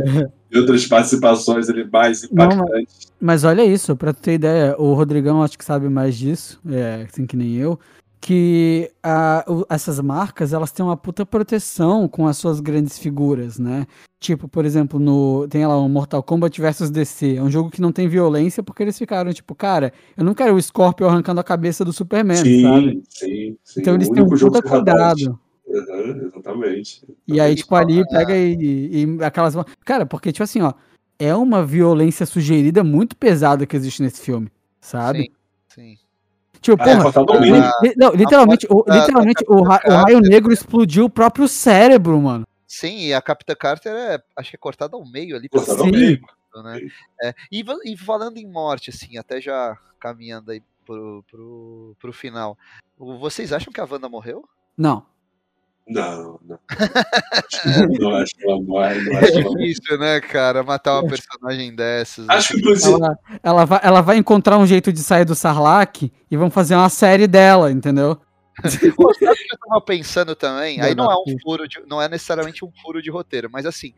e outras participações ali mais impactantes. Não, mas, mas olha isso, pra ter ideia, o Rodrigão acho que sabe mais disso, é, assim que nem eu que a, essas marcas elas têm uma puta proteção com as suas grandes figuras, né? Tipo, por exemplo, no tem lá o Mortal Kombat vs DC, é um jogo que não tem violência porque eles ficaram tipo, cara, eu não quero o Scorpio arrancando a cabeça do Superman, sim, sabe? Sim, sim. Então eles têm um puta cuidado. Uhum, exatamente. E aí, tipo, ali pega e, e aquelas. Cara, porque, tipo assim, ó, é uma violência sugerida muito pesada que existe nesse filme, sabe? Sim, sim. Tipo, porra, é, não, literalmente, o, literalmente o, o, raio negro explodiu o próprio cérebro, mano. Sim, e a Capitã Carter é, acho que é cortada ao meio ali. Cortada ao meio. Né? É, e, e, falando em morte, assim, até já caminhando aí pro, pro, pro final, vocês acham que a Wanda morreu? Não. Não, não. não acho que ela morre. Não acho é difícil, né, cara? Matar uma personagem dessas. Acho que inclusive. Ela, ela, vai, ela vai encontrar um jeito de sair do Sarlacc e vão fazer uma série dela, entendeu? Sabe o que eu tava pensando também? Aí não é um furo de, não é necessariamente um furo de roteiro, mas assim,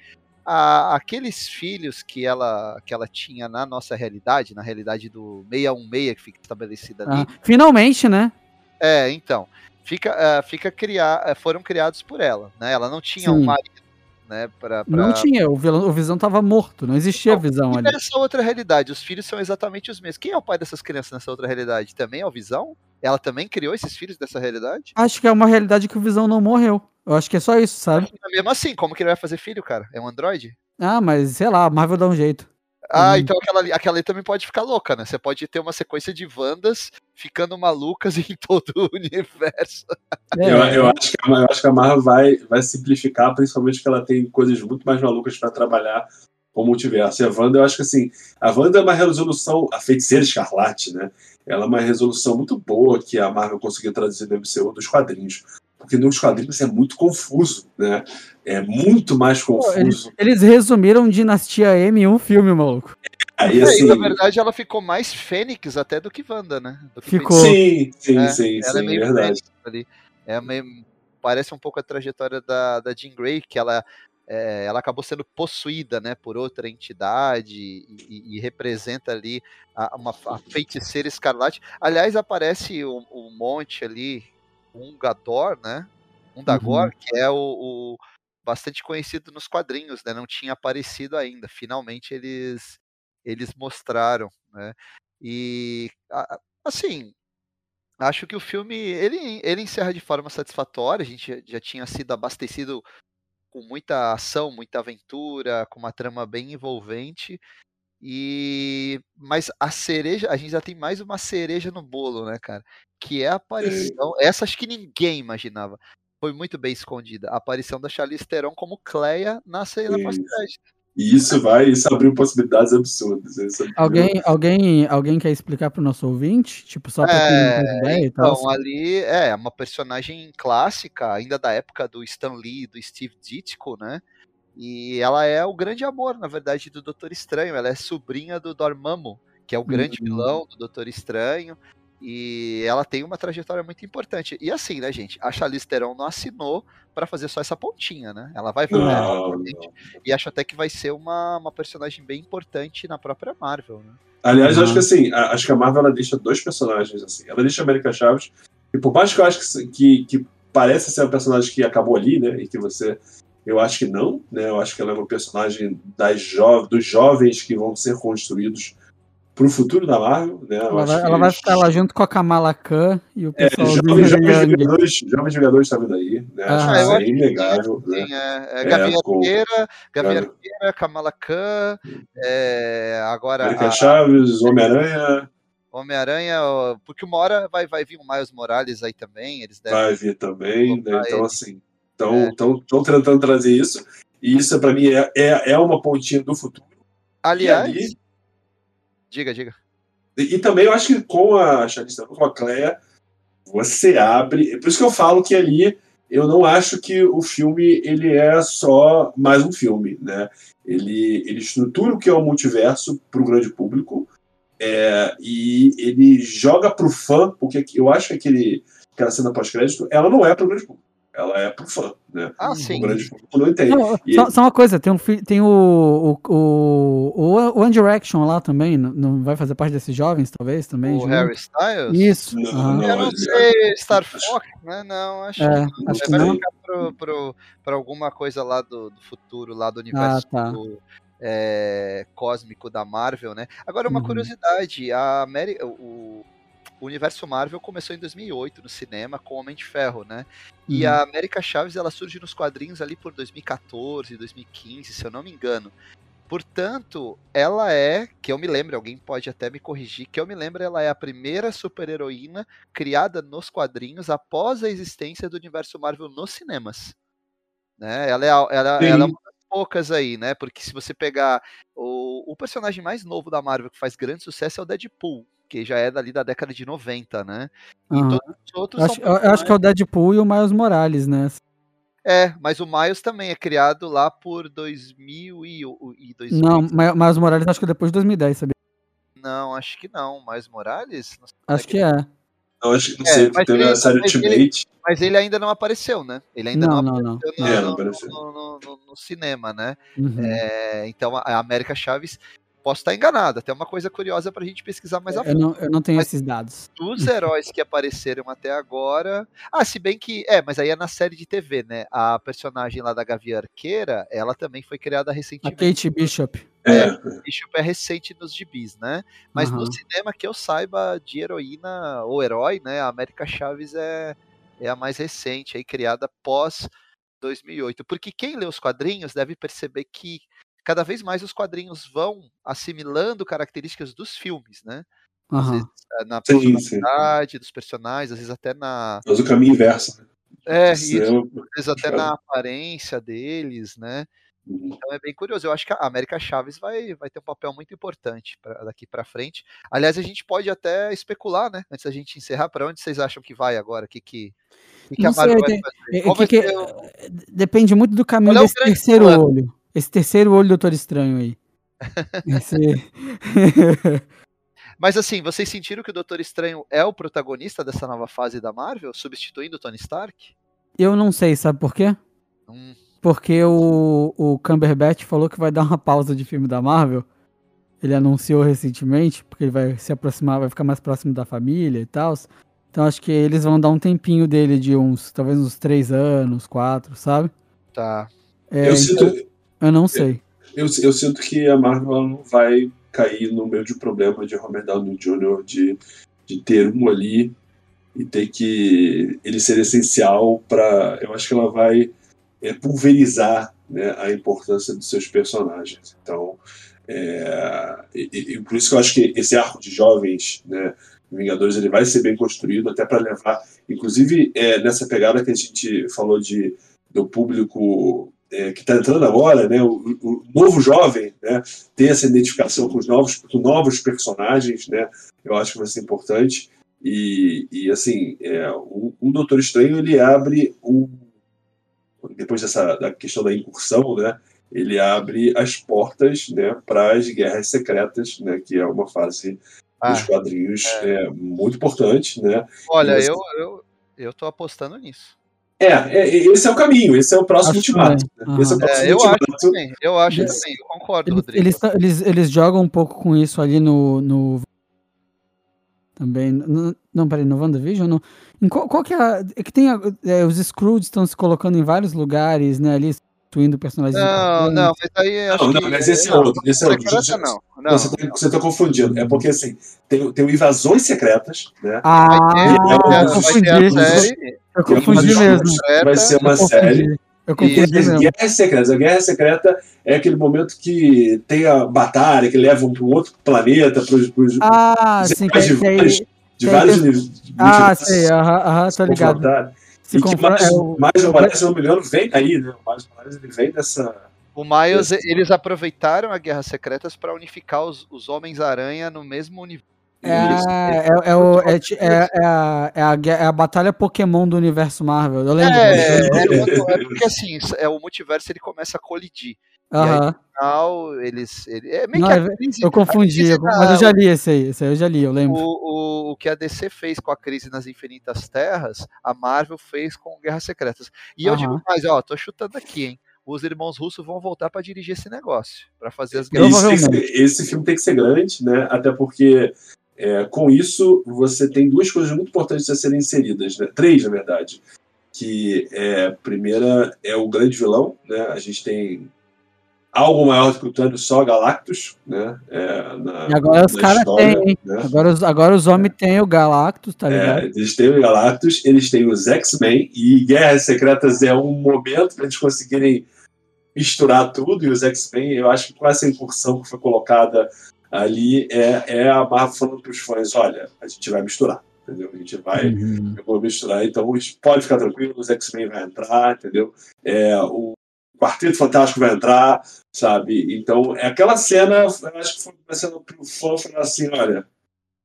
a, aqueles filhos que ela, que ela tinha na nossa realidade, na realidade do 616 que fica estabelecida ali. Ah, finalmente, né? É, então fica, uh, fica criar, uh, foram criados por ela, né? Ela não tinha Sim. um marido, né? Pra, pra... Não tinha, o, vilão, o Visão estava morto, não existia então, Visão ali. Nessa outra realidade, os filhos são exatamente os mesmos. Quem é o pai dessas crianças nessa outra realidade? Também é o Visão? Ela também criou esses filhos dessa realidade? Acho que é uma realidade que o Visão não morreu. Eu acho que é só isso, sabe? Mesmo assim, como que ele vai fazer filho, cara? É um androide? Ah, mas sei lá, a Marvel dá um jeito. Ah, uhum. então aquela, aquela ali também pode ficar louca, né? Você pode ter uma sequência de Wandas ficando malucas em todo o universo. É. Eu, eu, acho que, eu acho que a Marvel vai, vai simplificar, principalmente porque ela tem coisas muito mais malucas para trabalhar com o multiverso. E a Wanda, eu acho que assim, a Wanda é uma resolução, a feiticeira escarlate, né? Ela é uma resolução muito boa que a Marvel conseguiu traduzir no MCU dos quadrinhos porque nos quadrinhos é muito confuso, né? É muito mais confuso. Pô, eles, eles, resumiram Dinastia M em um filme, maluco. Aí, É, assim, e, na verdade, ela ficou mais Fênix até do que Wanda, né? Que Ficou. sim, sim, É, sim, ela é sim, meio verdade. Fênix ali. É meio, parece um pouco a trajetória da, da Jean Grey, que ela, é, ela acabou sendo possuída né, por outra entidade e, e- e representa ali a, uma, a feiticeira escarlate. Aliás, aparece um, um monte ali, um Gador, né? Um Dagor, que é o, o bastante conhecido nos quadrinhos, né? Não tinha aparecido ainda. Finalmente eles eles mostraram, né? E assim, acho que o filme ele, ele encerra de forma satisfatória. A gente já- tinha sido abastecido com muita ação, muita aventura, com uma trama bem envolvente. E mas a cereja, a gente já tem mais uma cereja no bolo, né, cara? Que é a aparição, essa acho que ninguém imaginava. Foi muito bem escondida. A aparição da Charlize Theron como Cleia na cena pós-crédito. E isso vai, isso abriu possibilidades absurdas. Isso abriu- Alguém, alguém, alguém quer explicar pro nosso ouvinte? Tipo, só pra quem não faz ideia e tal? Então, ali é uma personagem clássica, ainda da época do Stan Lee, do Steve Ditko, né? E ela é o grande amor, na verdade, do Doutor Estranho. Ela é sobrinha do Dormammu, que é o grande Uhum. vilão do Doutor Estranho. E ela tem uma trajetória muito importante. E assim, né, gente? A Charlize Theron não assinou para fazer só essa pontinha, né? Ela vai voltar Não, novamente. E acho até que vai ser uma, uma personagem bem importante na própria Marvel, né? Aliás, eu Uhum. acho que assim, a- acho que a Marvel ela deixa dois personagens assim. Ela deixa a América Chaves, e por mais que eu acho que, que, que parece ser um personagem que acabou ali, né? E que você. Eu acho que não, né? Eu acho que ela é uma personagem das jo dos jovens que vão ser construídos pro futuro da Marvel, né? Ela vai, ela vai eles- ficar lá junto com a Kamala Khan e o É, pessoal jovens, jovens, Vingadores, jovens Vingadores tá vindo aí, né? Ah, Acho acho é inegável, né? Tem é, é, É, com- Arqueira, Gavi- Arqueira, Kamala Khan, é, agora América a Chaves, Homem-Aranha, Homem-Aranha, porque uma hora vai, vai vir o Miles Morales aí também, eles devem. vai vir também, né? Então, ele. assim, estão É. tentando trazer isso, e isso pra mim é, é, é uma pontinha do futuro. Aliás, ali- diga, diga. e, e também eu acho que com a Charlize com a Cleia, você abre. Por isso que eu falo que ali eu não acho que o filme ele é só mais um filme, né? Ele, ele estrutura o que é o multiverso para o grande público é, e ele joga pro fã, porque eu acho que aquele, aquela cena pós-crédito, ela não é pro grande público, ela é pro fã, né? Ah, sim. O grande público não entende. Não, E- só, só uma coisa, tem, um, tem o, o, o, o One Direction lá também, não, vai fazer parte desses jovens, talvez, também? O junto? Harry Styles? Isso. Não, aham. não. Eu não ele- sei, Star Fox, né? Não, acho É, que acho que vai não. ficar pro, pro, pra alguma coisa lá do, do futuro, lá do universo tá. do, é, cósmico da Marvel, né? Agora, uma Uhum. curiosidade, a Ameri o, o universo Marvel começou em 2008 no cinema com Homem de Ferro, né? E Uhum. a América Chaves, ela surge nos quadrinhos ali por 2014, 2015, se eu não me engano. Portanto, ela é, que eu me lembro, alguém pode até me corrigir, que eu me lembro, ela é a primeira super-heroína criada nos quadrinhos após a existência do universo Marvel nos cinemas. Né? Ela, é, ela, ela é uma das poucas aí, né? Porque se você pegar o, o personagem mais novo da Marvel que faz grande sucesso é o Deadpool, que já é dali da década de 90, né? E os outros Eu acho, são eu- eu acho que é o Deadpool e o Miles Morales, né? É, mas o Miles também é criado lá por 2000 e, e 2000. Não, Mi- Miles Morales acho que é depois de 2010, sabia? Não, acho que não. Miles Morales? Não sei quando é Acho que é. Eu acho que não É, sei, mas teve ele- a série mas ele- Ultimate. Mas ele ainda não apareceu, né? Ele ainda não, Não, não, não. apareceu É, no, não no- apareceu. no- no- no- no cinema, né? Uhum. É, então a América Chaves, posso estar enganado, até uma coisa curiosa pra gente pesquisar mais a eu, fundo. não, eu não tenho Mas- esses dados. Dos heróis que apareceram até agora. Ah, se bem que. É, mas aí é na série de TV, né? A personagem lá da Gavi Arqueira, ela também foi criada A recentemente. Kate Bishop. É, Bishop é recente nos gibis, né? Mas no Aham. cinema que eu saiba de heroína ou herói, né? A América Chaves é, é a mais recente, aí criada pós 2008. Porque quem lê os quadrinhos deve perceber que cada vez mais os quadrinhos vão assimilando características dos filmes, né? Às Aham. vezes é, na Sim, sim. personalidade dos personagens, às vezes até na. mas o caminho inverso. né? É, Isso é- às vezes até na aparência deles, né? Então é bem curioso. Eu acho que a América Chaves vai, vai ter um papel muito importante pra, daqui para frente. Aliás, a gente pode até especular, né? Antes da gente encerrar, para onde vocês acham que vai agora? O que, que, o que, que Não a Marvel sei, vai fazer? É, Qual que vai que- Depende muito do caminho Qual é o desse terceiro plano? olho. Esse terceiro olho do Doutor Estranho aí. Esse... Mas assim, vocês sentiram que o Doutor Estranho é o protagonista dessa nova fase da Marvel, substituindo o Tony Stark? Eu não sei, sabe por quê? Hum, Porque o, o Cumberbatch falou que vai dar uma pausa de filme da Marvel. Ele anunciou recentemente, porque ele vai se aproximar, vai ficar mais próximo da família e tal. Então acho que eles vão dar um tempinho dele de uns, talvez uns três anos, quatro, sabe? tá. É, eu, então, sinto, eu não sei. eu, eu sinto que a Marvel vai cair no mesmo problema de Robert Downey Jr. de, de ter um ali e ter que ele ser essencial para. Eu acho que ela vai é, pulverizar né, a importância dos seus personagens. Então, é, e, e por isso que eu acho que esse arco de jovens, né, Vingadores, ele vai ser bem construído até para levar, inclusive é, nessa pegada que a gente falou de do público é, que está entrando agora, né, o, o, novo jovem, né, ter essa identificação com os novos, com novos personagens, né, eu acho que vai ser importante. E, e assim, é, o, o Doutor Estranho ele abre o depois dessa da questão da incursão, né, ele abre as portas, né, para as guerras secretas, né, que é uma fase Ah, dos quadrinhos é, muito importante, né. olha, Mas- eu, eu, eu tô apostando nisso. É, é, esse é o caminho, esse é o próximo Acho ultimato. né? Esse é o próximo É, eu acho também, eu acho Eles- também, eu concordo, Eles, Rodrigo. eles, eles, eles jogam um pouco com isso ali no. no... Também. No, não, peraí, no WandaVision? Não. Em qual, qual que é a. É que tem. a- é, os Scrooge estão se colocando em vários lugares, né? Ali, substituindo personagens. Não, não, mas aí acho Não, não, que... mas esse é outro, esse é outro. secreta não, não. Não, você está você tá confundindo. É porque assim, tem, tem o invasões secretas, né? Ah, Vai ter- é, eu vai confundi. Eu confundi mesmo. Vai ser uma série. Eu E confundi as mesmo. guerras secretas. A guerra secreta é aquele momento que tem a batalha, que leva para um outro planeta, pros, Ah, Você sim, que, de vários, de tem- vários uni- Ah, sei, aham, aham, tô ligado. Se E que mais, é o- mais Morales, se não me engano, vem daí, né? O Miles Morales ele vem dessa. O Miles, eles aproveitaram a Guerras Secretas para unificar os, os Homens-Aranha no mesmo universo. É, é, é, o- é é- é a, é, a, gue- é a batalha Pokémon do universo Marvel. Eu lembro. É, disso. é, é porque assim, é, o multiverso ele começa a colidir. Aham. Afinal, eles. Ele, é meio Não, que é crise, Eu confundi, crise eu- mas eu já li esse aí, esse aí eu já li, eu o, lembro. o, o que a DC fez com a crise nas Infinitas Terras, a Marvel fez com Guerras Secretas. E eu Aham. digo mais, ó, tô chutando aqui, hein? Os irmãos russos vão voltar para dirigir esse negócio, para fazer as guerras. Ser- esse filme tem que ser grande, né? Até porque é, com isso você tem duas coisas muito importantes a serem inseridas, né? Três, na verdade. Que é, a primeira é o grande vilão, né? A gente tem algo maior do que o Thanos, só Galactus, né? É, na, E agora os caras têm, né? Agora os, agora os homens têm o Galactus, tá ligado? É, eles têm o Galactus, eles têm os X-Men, e Guerras Secretas é um momento para eles conseguirem misturar tudo, e os X-Men, eu acho que com essa incursão que foi colocada ali, é, é a Marvel falando para os fãs, olha, a gente vai misturar, entendeu? A gente vai Uhum. eu vou misturar, então pode ficar tranquilo, os X-Men vai entrar, entendeu? É, o Quarteto Fantástico vai entrar, sabe? Então, é aquela cena, eu acho que foi uma cena pro fã falar assim, olha,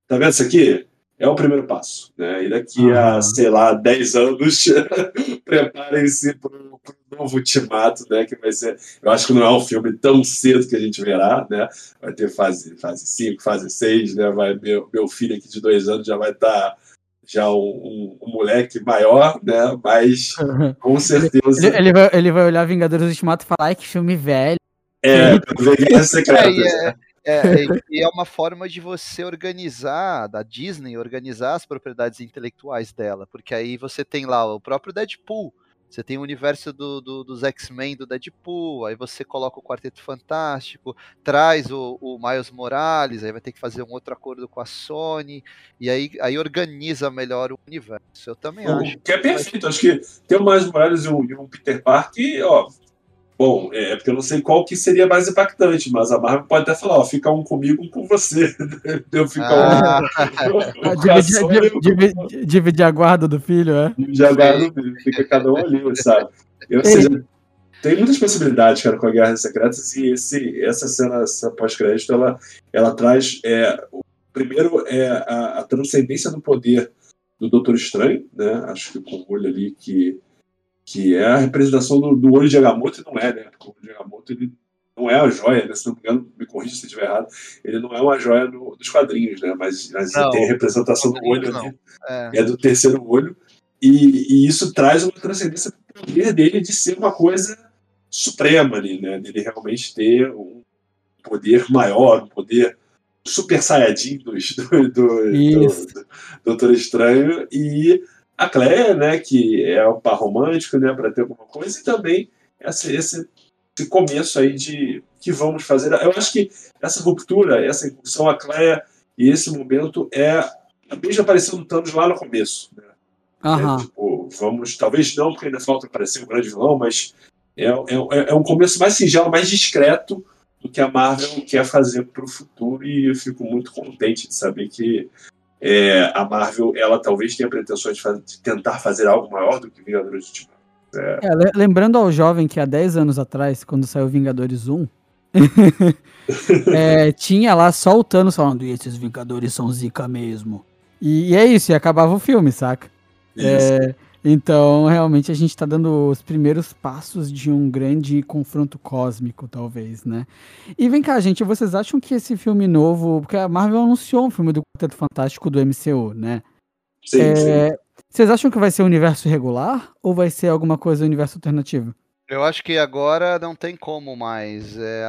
tá vendo isso aqui? É o primeiro passo, né? E daqui a, sei lá, 10 anos, preparem-se para o novo ultimato, né? Que vai ser, eu acho que não é um filme tão cedo que a gente verá, né? Vai ter fase 5, fase 5, fase 6, né? Vai, meu, meu filho aqui de dois anos já vai estar já um, um- um moleque maior, né? Mas com certeza Ele, ele vai, ele vai olhar Vingadores Ultimato e falar, ai, que filme velho. é ver Guerras É, Secretas. é, é, e- é uma forma de você organizar, da Disney, organizar as propriedades intelectuais dela. Porque aí você tem lá o próprio Deadpool. Você tem o universo do, do- dos X-Men do Deadpool, aí você coloca o Quarteto Fantástico, traz o, o Miles Morales, aí vai ter que fazer um outro acordo com a Sony, e aí, aí organiza melhor o universo. Eu também acho. O que é perfeito. Acho que ter o Miles Morales e um, e um Peter Parker, ó. Bom, é porque eu não sei qual que seria mais impactante, mas a Marvel pode até falar, ó, fica um comigo, um com você. Eu fico Ah, um, um com a Dividir, Sony, um dividir- dividir- dividir a guarda do filho, é? fica cada um ali, sabe? Eu, seja, tem muitas possibilidades, cara, com a Guerra Secretas e esse, essa cena essa pós-crédito, ela, ela traz, é, o primeiro, é a, a transcendência do poder do Doutor Estranho, né? Acho que com o olho ali que, que é a representação do, do olho de Agamotto e não é, né? Porque o olho de Agamotto, ele não é a joia, né? Se não me engano, me corrija se estiver errado, ele não é uma joia no, dos quadrinhos, né? Mas, mas Não, tem a representação do olho ali, É. é do terceiro olho, e, e isso traz uma transcendência pro poder dele de ser uma coisa suprema ali, né? Dele realmente ter um poder maior, um poder super saiyajin do, do, do, do Doutor Estranho e a Claire, né, que é o par romântico, né, para ter alguma coisa e também esse, esse, esse começo aí de que vamos fazer. Eu acho que essa ruptura, essa incursão, a Claire e esse momento é a mesma apareceu no Thanos lá no começo, né? Aham. É, tipo, vamos, talvez não, porque ainda falta aparecer um grande vilão, mas é, é, é um começo mais singelo, mais discreto do que a Marvel quer fazer para o futuro, e eu fico muito contente de saber que é, a Marvel, ela talvez tenha pretensões de, fazer- de tentar fazer algo maior do que Vingadores Ultimato. É, le- lembrando ao jovem que há 10 anos atrás, quando saiu Vingadores 1, é, tinha lá só o Thanos falando, e esses Vingadores são zica mesmo. E, e é isso, e acabava o filme, saca? É, então, realmente, a gente tá dando os primeiros passos de um grande confronto cósmico, talvez, né? E vem cá, gente, vocês acham que esse filme novo. Porque a Marvel anunciou um filme do Quarteto Fantástico do MCU, né? Sim, É, sim. Vocês acham que vai ser o universo regular ou vai ser alguma coisa universo alternativo? Eu acho que agora não tem como mais é,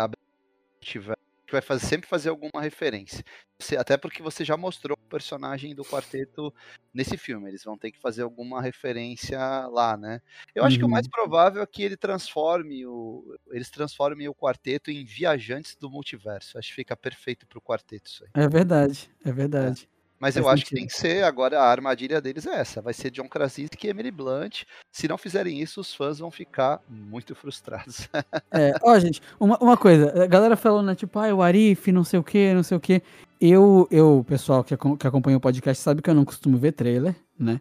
tiver vai fazer, sempre fazer alguma referência. Você- até porque você já mostrou o personagem do quarteto nesse filme. Eles vão ter que fazer alguma referência lá, né? Eu acho que o mais Uhum. provável é que ele transforme o, eles transformem o quarteto em viajantes do multiverso. Acho que fica perfeito pro quarteto isso aí. É verdade, é verdade. Mas Faz eu acho que tem que ser, agora a armadilha deles é essa, vai ser John Krasinski e Emily Blunt. Se não fizerem isso, os fãs vão ficar muito frustrados. É, ó, gente, uma, uma coisa, a galera falando, né, tipo, ah, o Arif, não sei o que, não sei o que. Eu, eu, pessoal que, que acompanha o podcast sabe que eu não costumo ver trailer, né?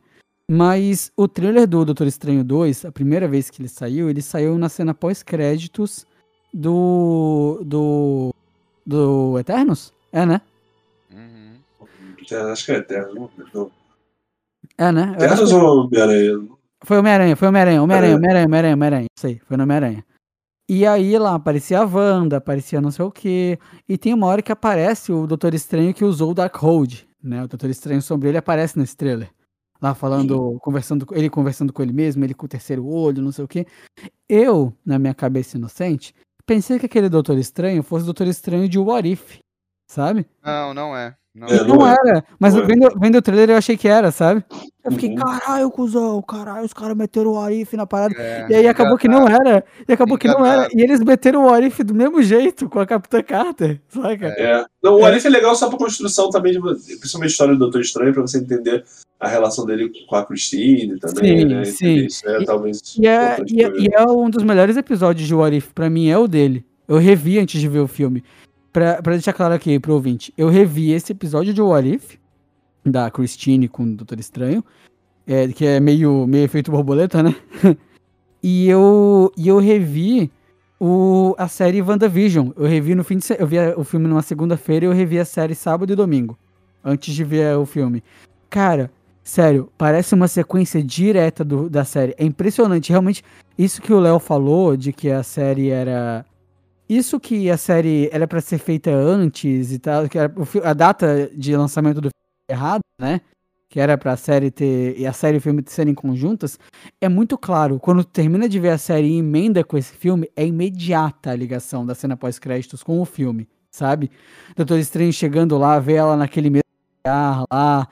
Mas o trailer do Doutor Estranho 2, a primeira vez que ele saiu, ele saiu na cena pós-créditos do. do. do Eternos? É, né? Acho que é Eterno. Não. É, né? Eternos que- ou Homem-Aranha? Foi Homem-Aranha, foi Homem-Aranha, Homem-Aranha, É. Homem-Aranha, Homem-Aranha, Homem-Aranha, isso aí, foi no Homem-Aranha. E aí lá aparecia a Wanda, aparecia não sei o quê, e tem uma hora que aparece o Doutor Estranho que usou o Darkhold, né? O Doutor Estranho Sombrio, ele aparece nesse trailer. Lá falando, conversando, com- ele conversando com ele mesmo, ele com o terceiro olho, não sei o quê. Eu, na minha cabeça inocente, pensei que aquele Doutor Estranho fosse o Doutor Estranho de What If, sabe? Não, não é. Não É, é. Não, não é. era, mas Não é. vendo, vendo o trailer eu achei que era, sabe? Eu fiquei, Uhum. caralho, cuzão, caralho, os caras meteram o Arif na parada. É, E aí acabou que não era. E acabou que não era. E eles meteram o Arif do mesmo jeito com a Capitã Carter, saca? É. Não, o Arif é legal só pra construção também, de, principalmente a história do Doutor Estranho, pra você entender a relação dele com a Christine também, Sim, né? sim. Entender Isso é E- talvez. E é, e, é, e é um dos melhores episódios de What If, pra mim, é o dele. Eu revi antes de ver o filme. Pra, pra deixar claro aqui pro ouvinte, eu revi esse episódio de What If, da Christine com o Doutor Estranho, é, que é meio, meio efeito borboleta, né? e, eu, e eu revi o, a série WandaVision. Eu revi no fim de Eu vi o filme numa segunda-feira e eu revi a série sábado e domingo. Antes de ver o filme. Cara, sério, parece uma sequência direta do- da série. É impressionante. Realmente, isso que o Léo falou de que a série era. Isso que a série era pra ser feita antes e tal, que era, a data de lançamento do filme é errada, né? Que era pra série ter. E a série e o filme serem conjuntas, é muito claro. Quando termina de ver a série e emenda com esse filme, é imediata a ligação da cena pós-créditos com o filme, sabe? Doutor Estranho chegando lá, vê ela naquele mesmo lugar lá,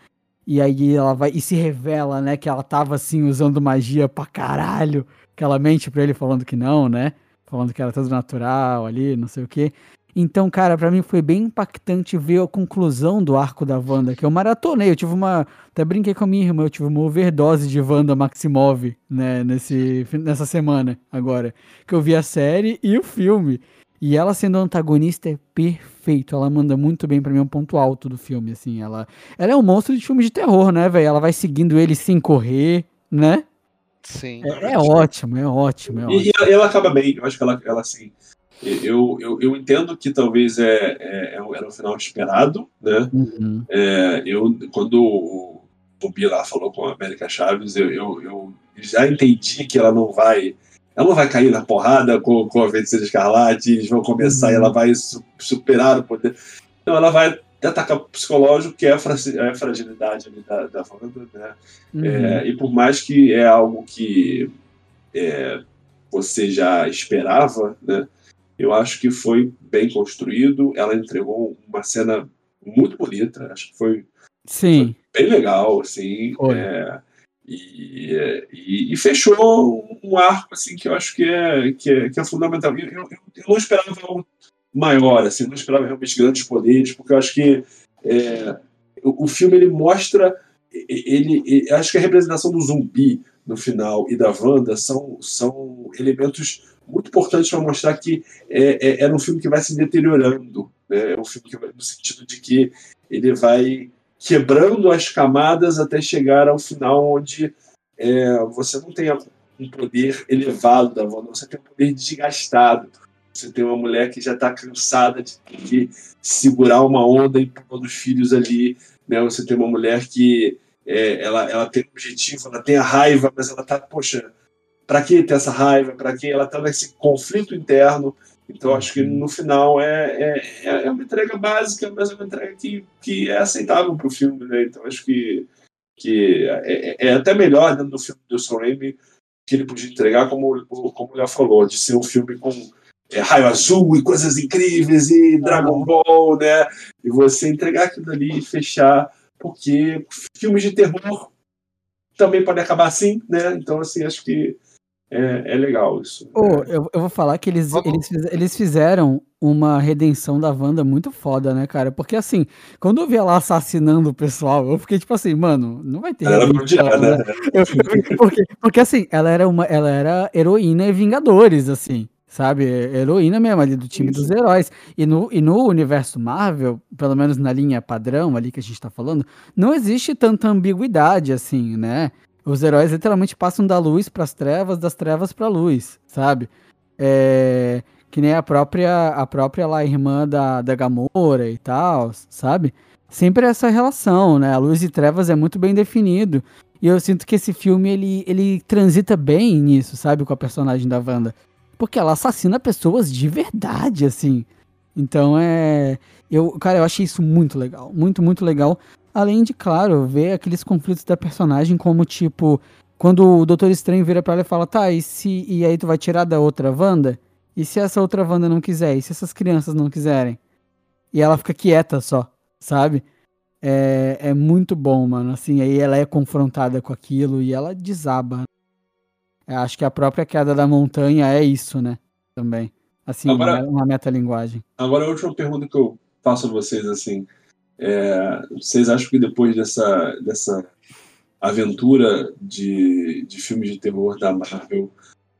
e aí ela vai e se revela, né, que ela tava assim usando magia pra caralho, que ela mente pra ele falando que não, né? Falando que era tudo natural ali, não sei o quê. Então, cara, pra mim foi bem impactante ver a conclusão do arco da Wanda, que eu maratonei, eu tive uma, até brinquei com a minha irmã, eu tive uma overdose de Wanda Maximov, né, nesse nessa semana agora, que eu vi a série e o filme. E ela sendo antagonista é perfeito. Ela manda muito bem pra mim, é um ponto alto do filme, assim. Ela, ela é um monstro de filme de terror, né, velho? Ela vai seguindo ele sem correr, né? Sim. É, é ótimo, é ótimo, é ótimo. E, e ela, ela acaba bem, eu acho que ela, ela assim. Eu, eu, eu entendo que talvez é, é, é um- era um final esperado, né? Uhum. É, eu, quando o Bobi lá falou com a América Chaves, eu, eu, eu já entendi que ela não vai. ela não vai cair na porrada com, com a Feiticeira Escarlate, eles vão começar uhum. e ela vai superar o poder. Então ela vai atacar o psicológico, que é a, é fragilidade da, da Wanda, né? Uhum. É, e por mais que é algo que é, você já esperava, né? Eu acho que foi bem construído. Ela entregou uma cena muito bonita. Acho que foi, Sim. Foi bem legal, assim. É, e, e, e, fechou um arco assim que eu acho que é, que é, que é fundamental. Eu, eu, eu, não esperava algo maior, assim, não esperava realmente grandes poderes, porque eu acho que é, o, o, filme ele mostra, ele, ele, acho que a representação do zumbi no final e da Wanda são, são elementos muito importantes para mostrar que é, é, é um filme que vai se deteriorando, né? é um filme que vai, no sentido de que ele vai quebrando as camadas até chegar ao final onde é, você não tem um poder elevado da Wanda, você tem um poder desgastado. Você tem uma mulher que já está cansada de, de, segurar uma onda em prol dos filhos ali. Né? Você tem uma mulher que é, ela, ela tem objetivo, ela tem a raiva, mas ela está, poxa, para que ter essa raiva? Para que ela está nesse conflito interno? Então, acho que no final é, é, é uma entrega básica, mas é uma entrega que, que é aceitável para o filme. Né? Então, acho que, que é, é, é até melhor dentro do filme do Sam Raimi que ele podia entregar, como, como já falou, de ser um filme com é, raio azul e coisas incríveis e Dragon Ball, né? E você entregar aquilo ali e fechar, porque filmes de terror também podem acabar assim, né? Então, assim, acho que é, é legal isso. Oh, eu, eu vou falar que eles, eles, eles fizeram uma redenção da Wanda muito foda, né, cara? Porque assim, quando eu vi ela assassinando o pessoal, eu fiquei tipo assim, mano, não vai ter. Ela era né? Eu, porque, porque assim, ela era uma. Ela era heroína e Vingadores, assim. Sabe? Heroína mesmo ali do time Isso. dos heróis. E no, e no universo Marvel, pelo menos na linha padrão ali que a gente tá falando, não existe tanta ambiguidade assim, né? Os heróis literalmente passam da luz para as trevas, das trevas para a luz, sabe? É, que nem a própria a própria lá irmã da, da Gamora e tal, sabe? Sempre essa relação, né? A luz e trevas é muito bem definido. E eu sinto que esse filme ele, ele transita bem nisso, sabe, com a personagem da Wanda. Porque ela assassina pessoas de verdade, assim. Então é. Eu, cara, eu achei isso muito legal. Muito, muito legal. Além de, claro, ver aqueles conflitos da personagem, como tipo, quando o Doutor Estranho vira pra ela e fala, tá, e, se, e aí tu vai tirar da outra Wanda? E se essa outra Wanda não quiser? E se essas crianças não quiserem? E ela fica quieta só, sabe? É, é muito bom, mano. Assim, aí ela é confrontada com aquilo e ela desaba. Eu acho que a própria queda da montanha é isso, né? Também. Assim, agora, uma metalinguagem. Agora a última pergunta que eu faço a vocês, assim. É, vocês acham que depois dessa, dessa aventura de, de filmes de terror da Marvel,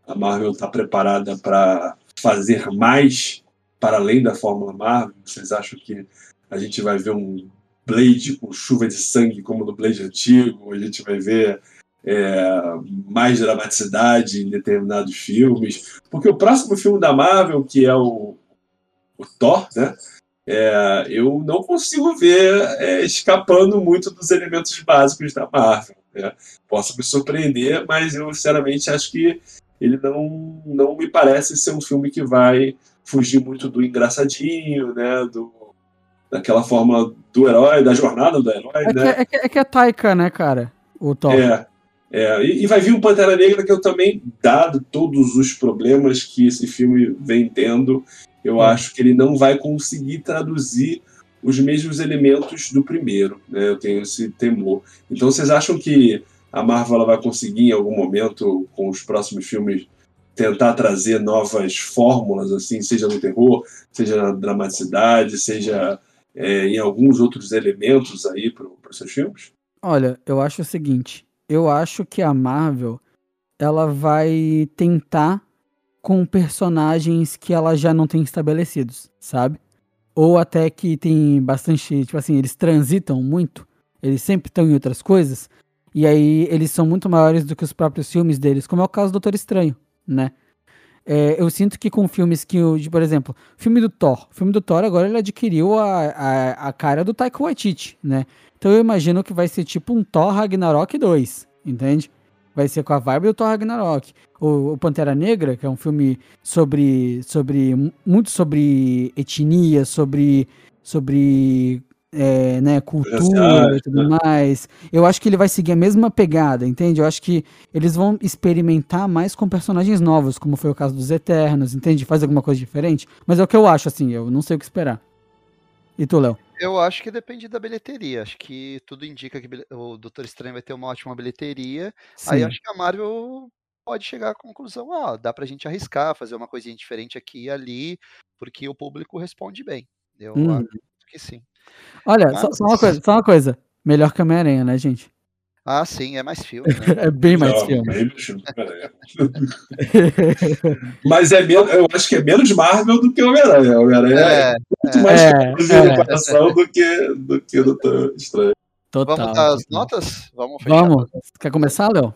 a Marvel está preparada para fazer mais para além da Fórmula Marvel? Vocês acham que a gente vai ver um Blade com chuva de sangue como no Blade antigo? A gente vai ver é, mais dramaticidade em determinados filmes? Porque o próximo filme da Marvel, que é o, o Thor, né? é, eu não consigo ver é, escapando muito dos elementos básicos da Marvel. Né? Posso me surpreender, mas eu sinceramente acho que ele não, não me parece ser um filme que vai fugir muito do engraçadinho, né? Do, daquela forma do herói, da jornada do herói, é né? Que, é, que, é que é Taika, né, cara? O Thor. É, é, e, e, vai vir um Pantera Negra que eu também, dado todos os problemas que esse filme vem tendo, eu hum. acho que ele não vai conseguir traduzir os mesmos elementos do primeiro. Né? Eu tenho esse temor. Então, vocês acham que a Marvel vai conseguir, em algum momento, com os próximos filmes, tentar trazer novas fórmulas, assim, seja no terror, seja na dramaticidade, seja é, em alguns outros elementos aí para os seus filmes? Olha, eu acho o seguinte. Eu acho que a Marvel ela vai tentar com personagens que ela já não tem estabelecidos, sabe? Ou até que tem bastante, tipo assim, eles transitam muito, eles sempre estão em outras coisas, e aí eles são muito maiores do que os próprios filmes deles, como é o caso do Doutor Estranho, né? É, eu sinto que com filmes que, por exemplo, o filme do Thor, o filme do Thor agora ele adquiriu a, a, a cara do Taika Waititi, né? Então eu imagino que vai ser tipo um Thor Ragnarok 2, entende? vai ser com a vibe do Thor Ragnarok. O, o, Pantera Negra, que é um filme sobre, sobre muito sobre etnia, sobre, sobre é, né, cultura e tudo mais. Eu acho que ele vai seguir a mesma pegada, entende? Eu acho que eles vão experimentar mais com personagens novos, como foi o caso dos Eternos, entende? Faz alguma coisa diferente. Mas é o que eu acho, assim, eu não sei o que esperar. E tu, Léo? Eu acho que depende da bilheteria. Acho que tudo indica que o Doutor Estranho vai ter uma ótima bilheteria. Sim. Aí acho que a Marvel pode chegar à conclusão, ó, dá pra gente arriscar, fazer uma coisinha diferente aqui e ali, porque o público responde bem. Eu hum. acho que sim. Olha, Mas... só, só, uma coisa, só uma coisa. Melhor que Homem-Aranha, né, gente? Ah, sim, é mais filme. Né? é bem mais Não, filme. Bem filme Mas é menos, eu acho que é menos Marvel do que Homem-Aranha. Homem-Aranha é, é, muito é, mais é, é, coração do que, do que o Doutor Estranho. Total. Vamos dar as notas? Vamos fechar. Vamos. Quer começar, Léo?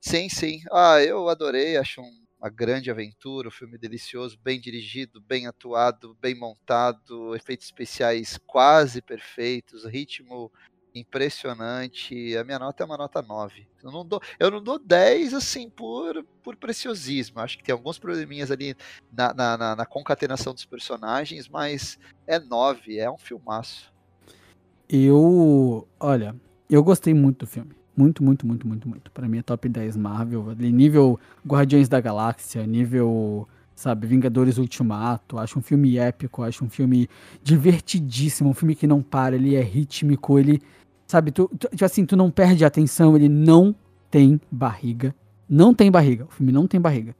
Sim, sim. Ah, eu adorei, acho um uma grande aventura, um filme delicioso, bem dirigido, bem atuado, bem montado, efeitos especiais quase perfeitos, ritmo impressionante. A minha nota é uma nota 9. Eu não dou, eu não dou 10 assim por, por preciosismo. Acho que tem alguns probleminhas ali na, na, na, na concatenação dos personagens, mas é 9, é um filmaço. Eu, olha, eu gostei muito do filme. Muito, muito, muito, muito, muito. Para mim é top 10 Marvel. Nível Guardiões da Galáxia, nível, sabe, Vingadores Ultimato. Acho um filme épico, acho um filme divertidíssimo, um filme que não para, ele é rítmico, ele, sabe, tu, tu, tipo assim, tu não perde a atenção, ele não tem barriga. Não tem barriga, o filme não tem barriga.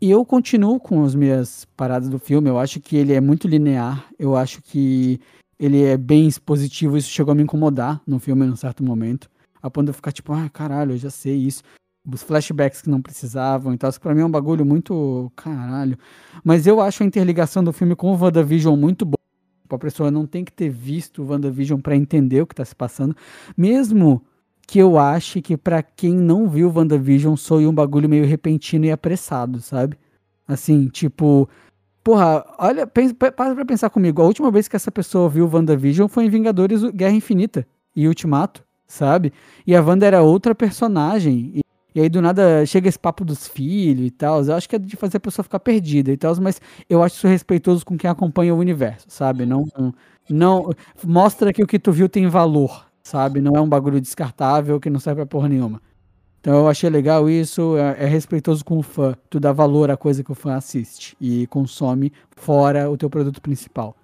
E eu continuo com as minhas paradas do filme, eu acho que ele é muito linear, eu acho que ele é bem expositivo, isso chegou a me incomodar no filme em um certo momento a ponto de eu ficar tipo, ah, caralho, eu já sei isso. Os flashbacks que não precisavam e tal. Isso pra mim é um bagulho muito. Caralho. Mas eu acho a interligação do filme com o WandaVision muito boa. A pessoa não tem que ter visto o WandaVision para entender o que tá se passando. Mesmo que eu ache que para quem não viu o WandaVision soe um bagulho meio repentino e apressado, sabe? Assim, tipo. Porra, olha, para pra pensar comigo. A última vez que essa pessoa viu o WandaVision foi em Vingadores Guerra Infinita e Ultimato sabe? E a Wanda era outra personagem. E, e, aí do nada chega esse papo dos filhos e tal. Eu acho que é de fazer a pessoa ficar perdida e tal, mas eu acho isso respeitoso com quem acompanha o universo, sabe? Não, não mostra que o que tu viu tem valor, sabe? Não é um bagulho descartável que não serve pra porra nenhuma. Então eu achei legal isso, é, é, respeitoso com o fã. Tu dá valor à coisa que o fã assiste e consome fora o teu produto principal.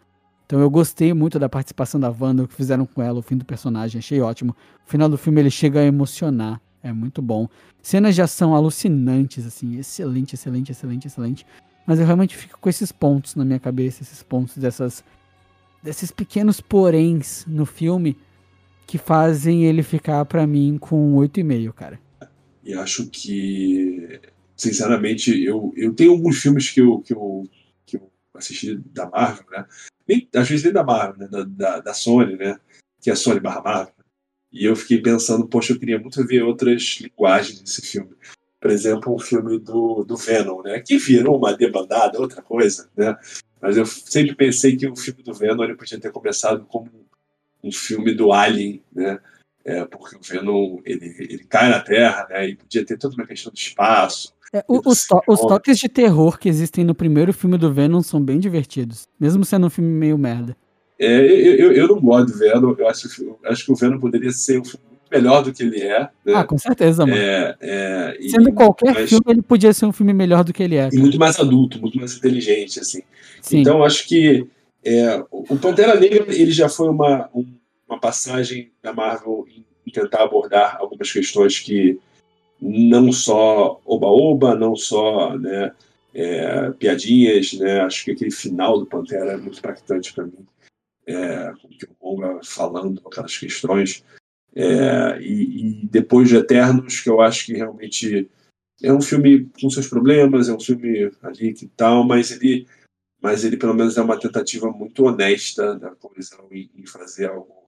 Então eu gostei muito da participação da Wanda, o que fizeram com ela, o fim do personagem, achei ótimo. O final do filme ele chega a emocionar, é muito bom. Cenas de ação alucinantes, assim, excelente, excelente, excelente, excelente. Mas eu realmente fico com esses pontos na minha cabeça, esses pontos dessas desses pequenos poréns no filme que fazem ele ficar para mim com 8,5, cara. E acho que, sinceramente, eu, eu tenho alguns filmes que eu, que eu, que eu assisti da Marvel, né? Nem, às vezes nem da Marvel, né? da, da, da, Sony, né? que é a Sony barra Marvel. E eu fiquei pensando, poxa, eu queria muito ver outras linguagens nesse filme. Por exemplo, um filme do, do Venom, né? que virou uma debandada, outra coisa. Né? Mas eu sempre pensei que o filme do Venom ele podia ter começado como um filme do Alien, né? É, porque o Venom ele, ele cai na Terra, né? E podia ter toda uma questão do espaço, é, o, os, to os, toques de terror que existem no primeiro filme do Venom são bem divertidos, mesmo sendo um filme meio merda. É, eu, eu, eu, não gosto do Venom, eu acho, acho que o Venom poderia ser um filme melhor do que ele é. Né? Ah, com certeza, mano. É, é, Sendo e, qualquer mas, filme, ele podia ser um filme melhor do que ele é. E muito mais adulto, muito mais inteligente, assim. Sim. Então, acho que é, o Pantera Negra ele já foi uma, uma passagem da Marvel em tentar abordar algumas questões que não só oba-oba, não só né, é, piadinhas, né? Acho que aquele final do Pantera é muito impactante para mim, é, com o Gonga falando aquelas questões. É, e, e, depois de Eternos, que eu acho que realmente é um filme com seus problemas, é um filme ali que tal, mas ele, mas ele pelo menos é uma tentativa muito honesta da coisa em, em fazer algo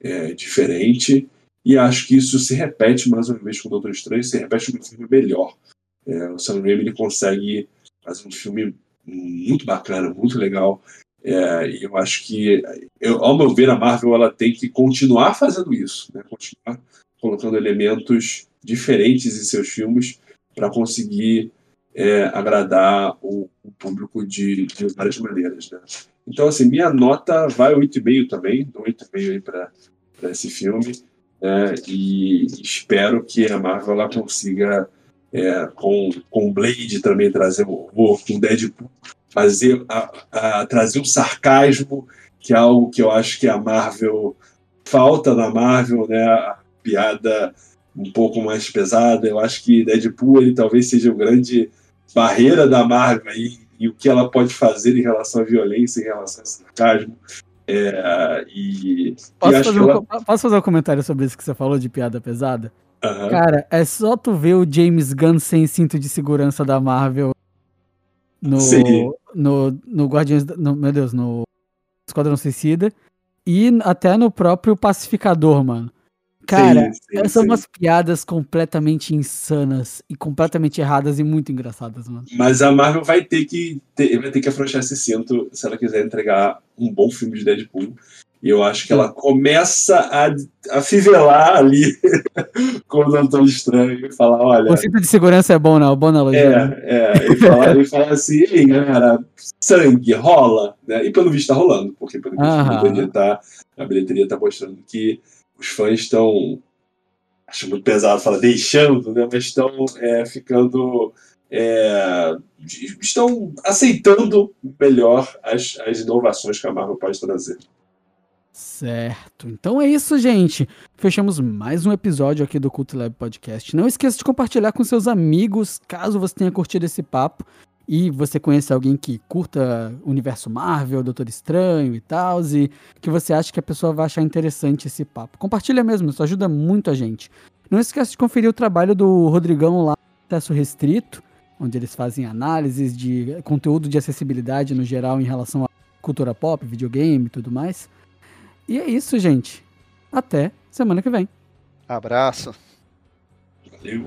é, diferente. E acho que isso se repete mais uma vez com o Doutor Estranho, se repete num filme melhor. É, o Sam Raimi ele consegue fazer um filme muito bacana, muito legal. É, e eu acho que, eu, ao meu ver, a Marvel ela tem que continuar fazendo isso, né? continuar colocando elementos diferentes em seus filmes para conseguir é, agradar o, o público de, de, várias maneiras. Né? Então, assim, minha nota vai 8,5 também, dou 8,5 aí para esse filme. Né? E espero que a Marvel ela consiga, é, com, com Blade também trazer o humor, com Deadpool, fazer, a, a, trazer o sarcasmo, que é algo que eu acho que a Marvel falta na Marvel, né? A piada um pouco mais pesada. Eu acho que Deadpool ele talvez seja o grande barreira da Marvel aí, e o que ela pode fazer em relação à violência, em relação ao sarcasmo. É, e, posso, e fazer ela... um, posso, fazer um, comentário sobre isso que você falou de piada pesada? Uhum. Cara, é só tu ver o James Gunn sem cinto de segurança da Marvel no, no, no Guardiões. No, meu Deus, no Esquadrão Suicida e até no próprio Pacificador, mano. Cara, sim, sim, são sim. umas piadas completamente insanas e completamente erradas e muito engraçadas, mano. Mas a Marvel vai ter que ter, vai ter que afrouxar esse cinto se ela quiser entregar um bom filme de Deadpool. E eu acho que ela começa a, a fivelar ali com o Doutor Estranho e falar, olha... O cinto de segurança é bom, não? Né? Bom. É, né? é. E falar, e falar assim, ei, galera, sangue rola, né? E pelo visto tá rolando, porque pelo visto a bilheteria, tá, a bilheteria tá mostrando que os fãs estão. Acho muito pesado falar deixando, né? Mas estão é, ficando. É, estão aceitando melhor as, as inovações que a Marvel pode trazer. Certo. Então é isso, gente. Fechamos mais um episódio aqui do Cult Lab Podcast. Não esqueça de compartilhar com seus amigos, caso você tenha curtido esse papo e você conhece alguém que curta o universo Marvel, Doutor Estranho e tal, e que você acha que a pessoa vai achar interessante esse papo. Compartilha mesmo, isso ajuda muito a gente. Não esqueça de conferir o trabalho do Rodrigão lá no Acesso Restrito, onde eles fazem análises de conteúdo de acessibilidade no geral em relação à cultura pop, videogame e tudo mais. E é isso, gente. Até semana que vem. Abraço. Valeu.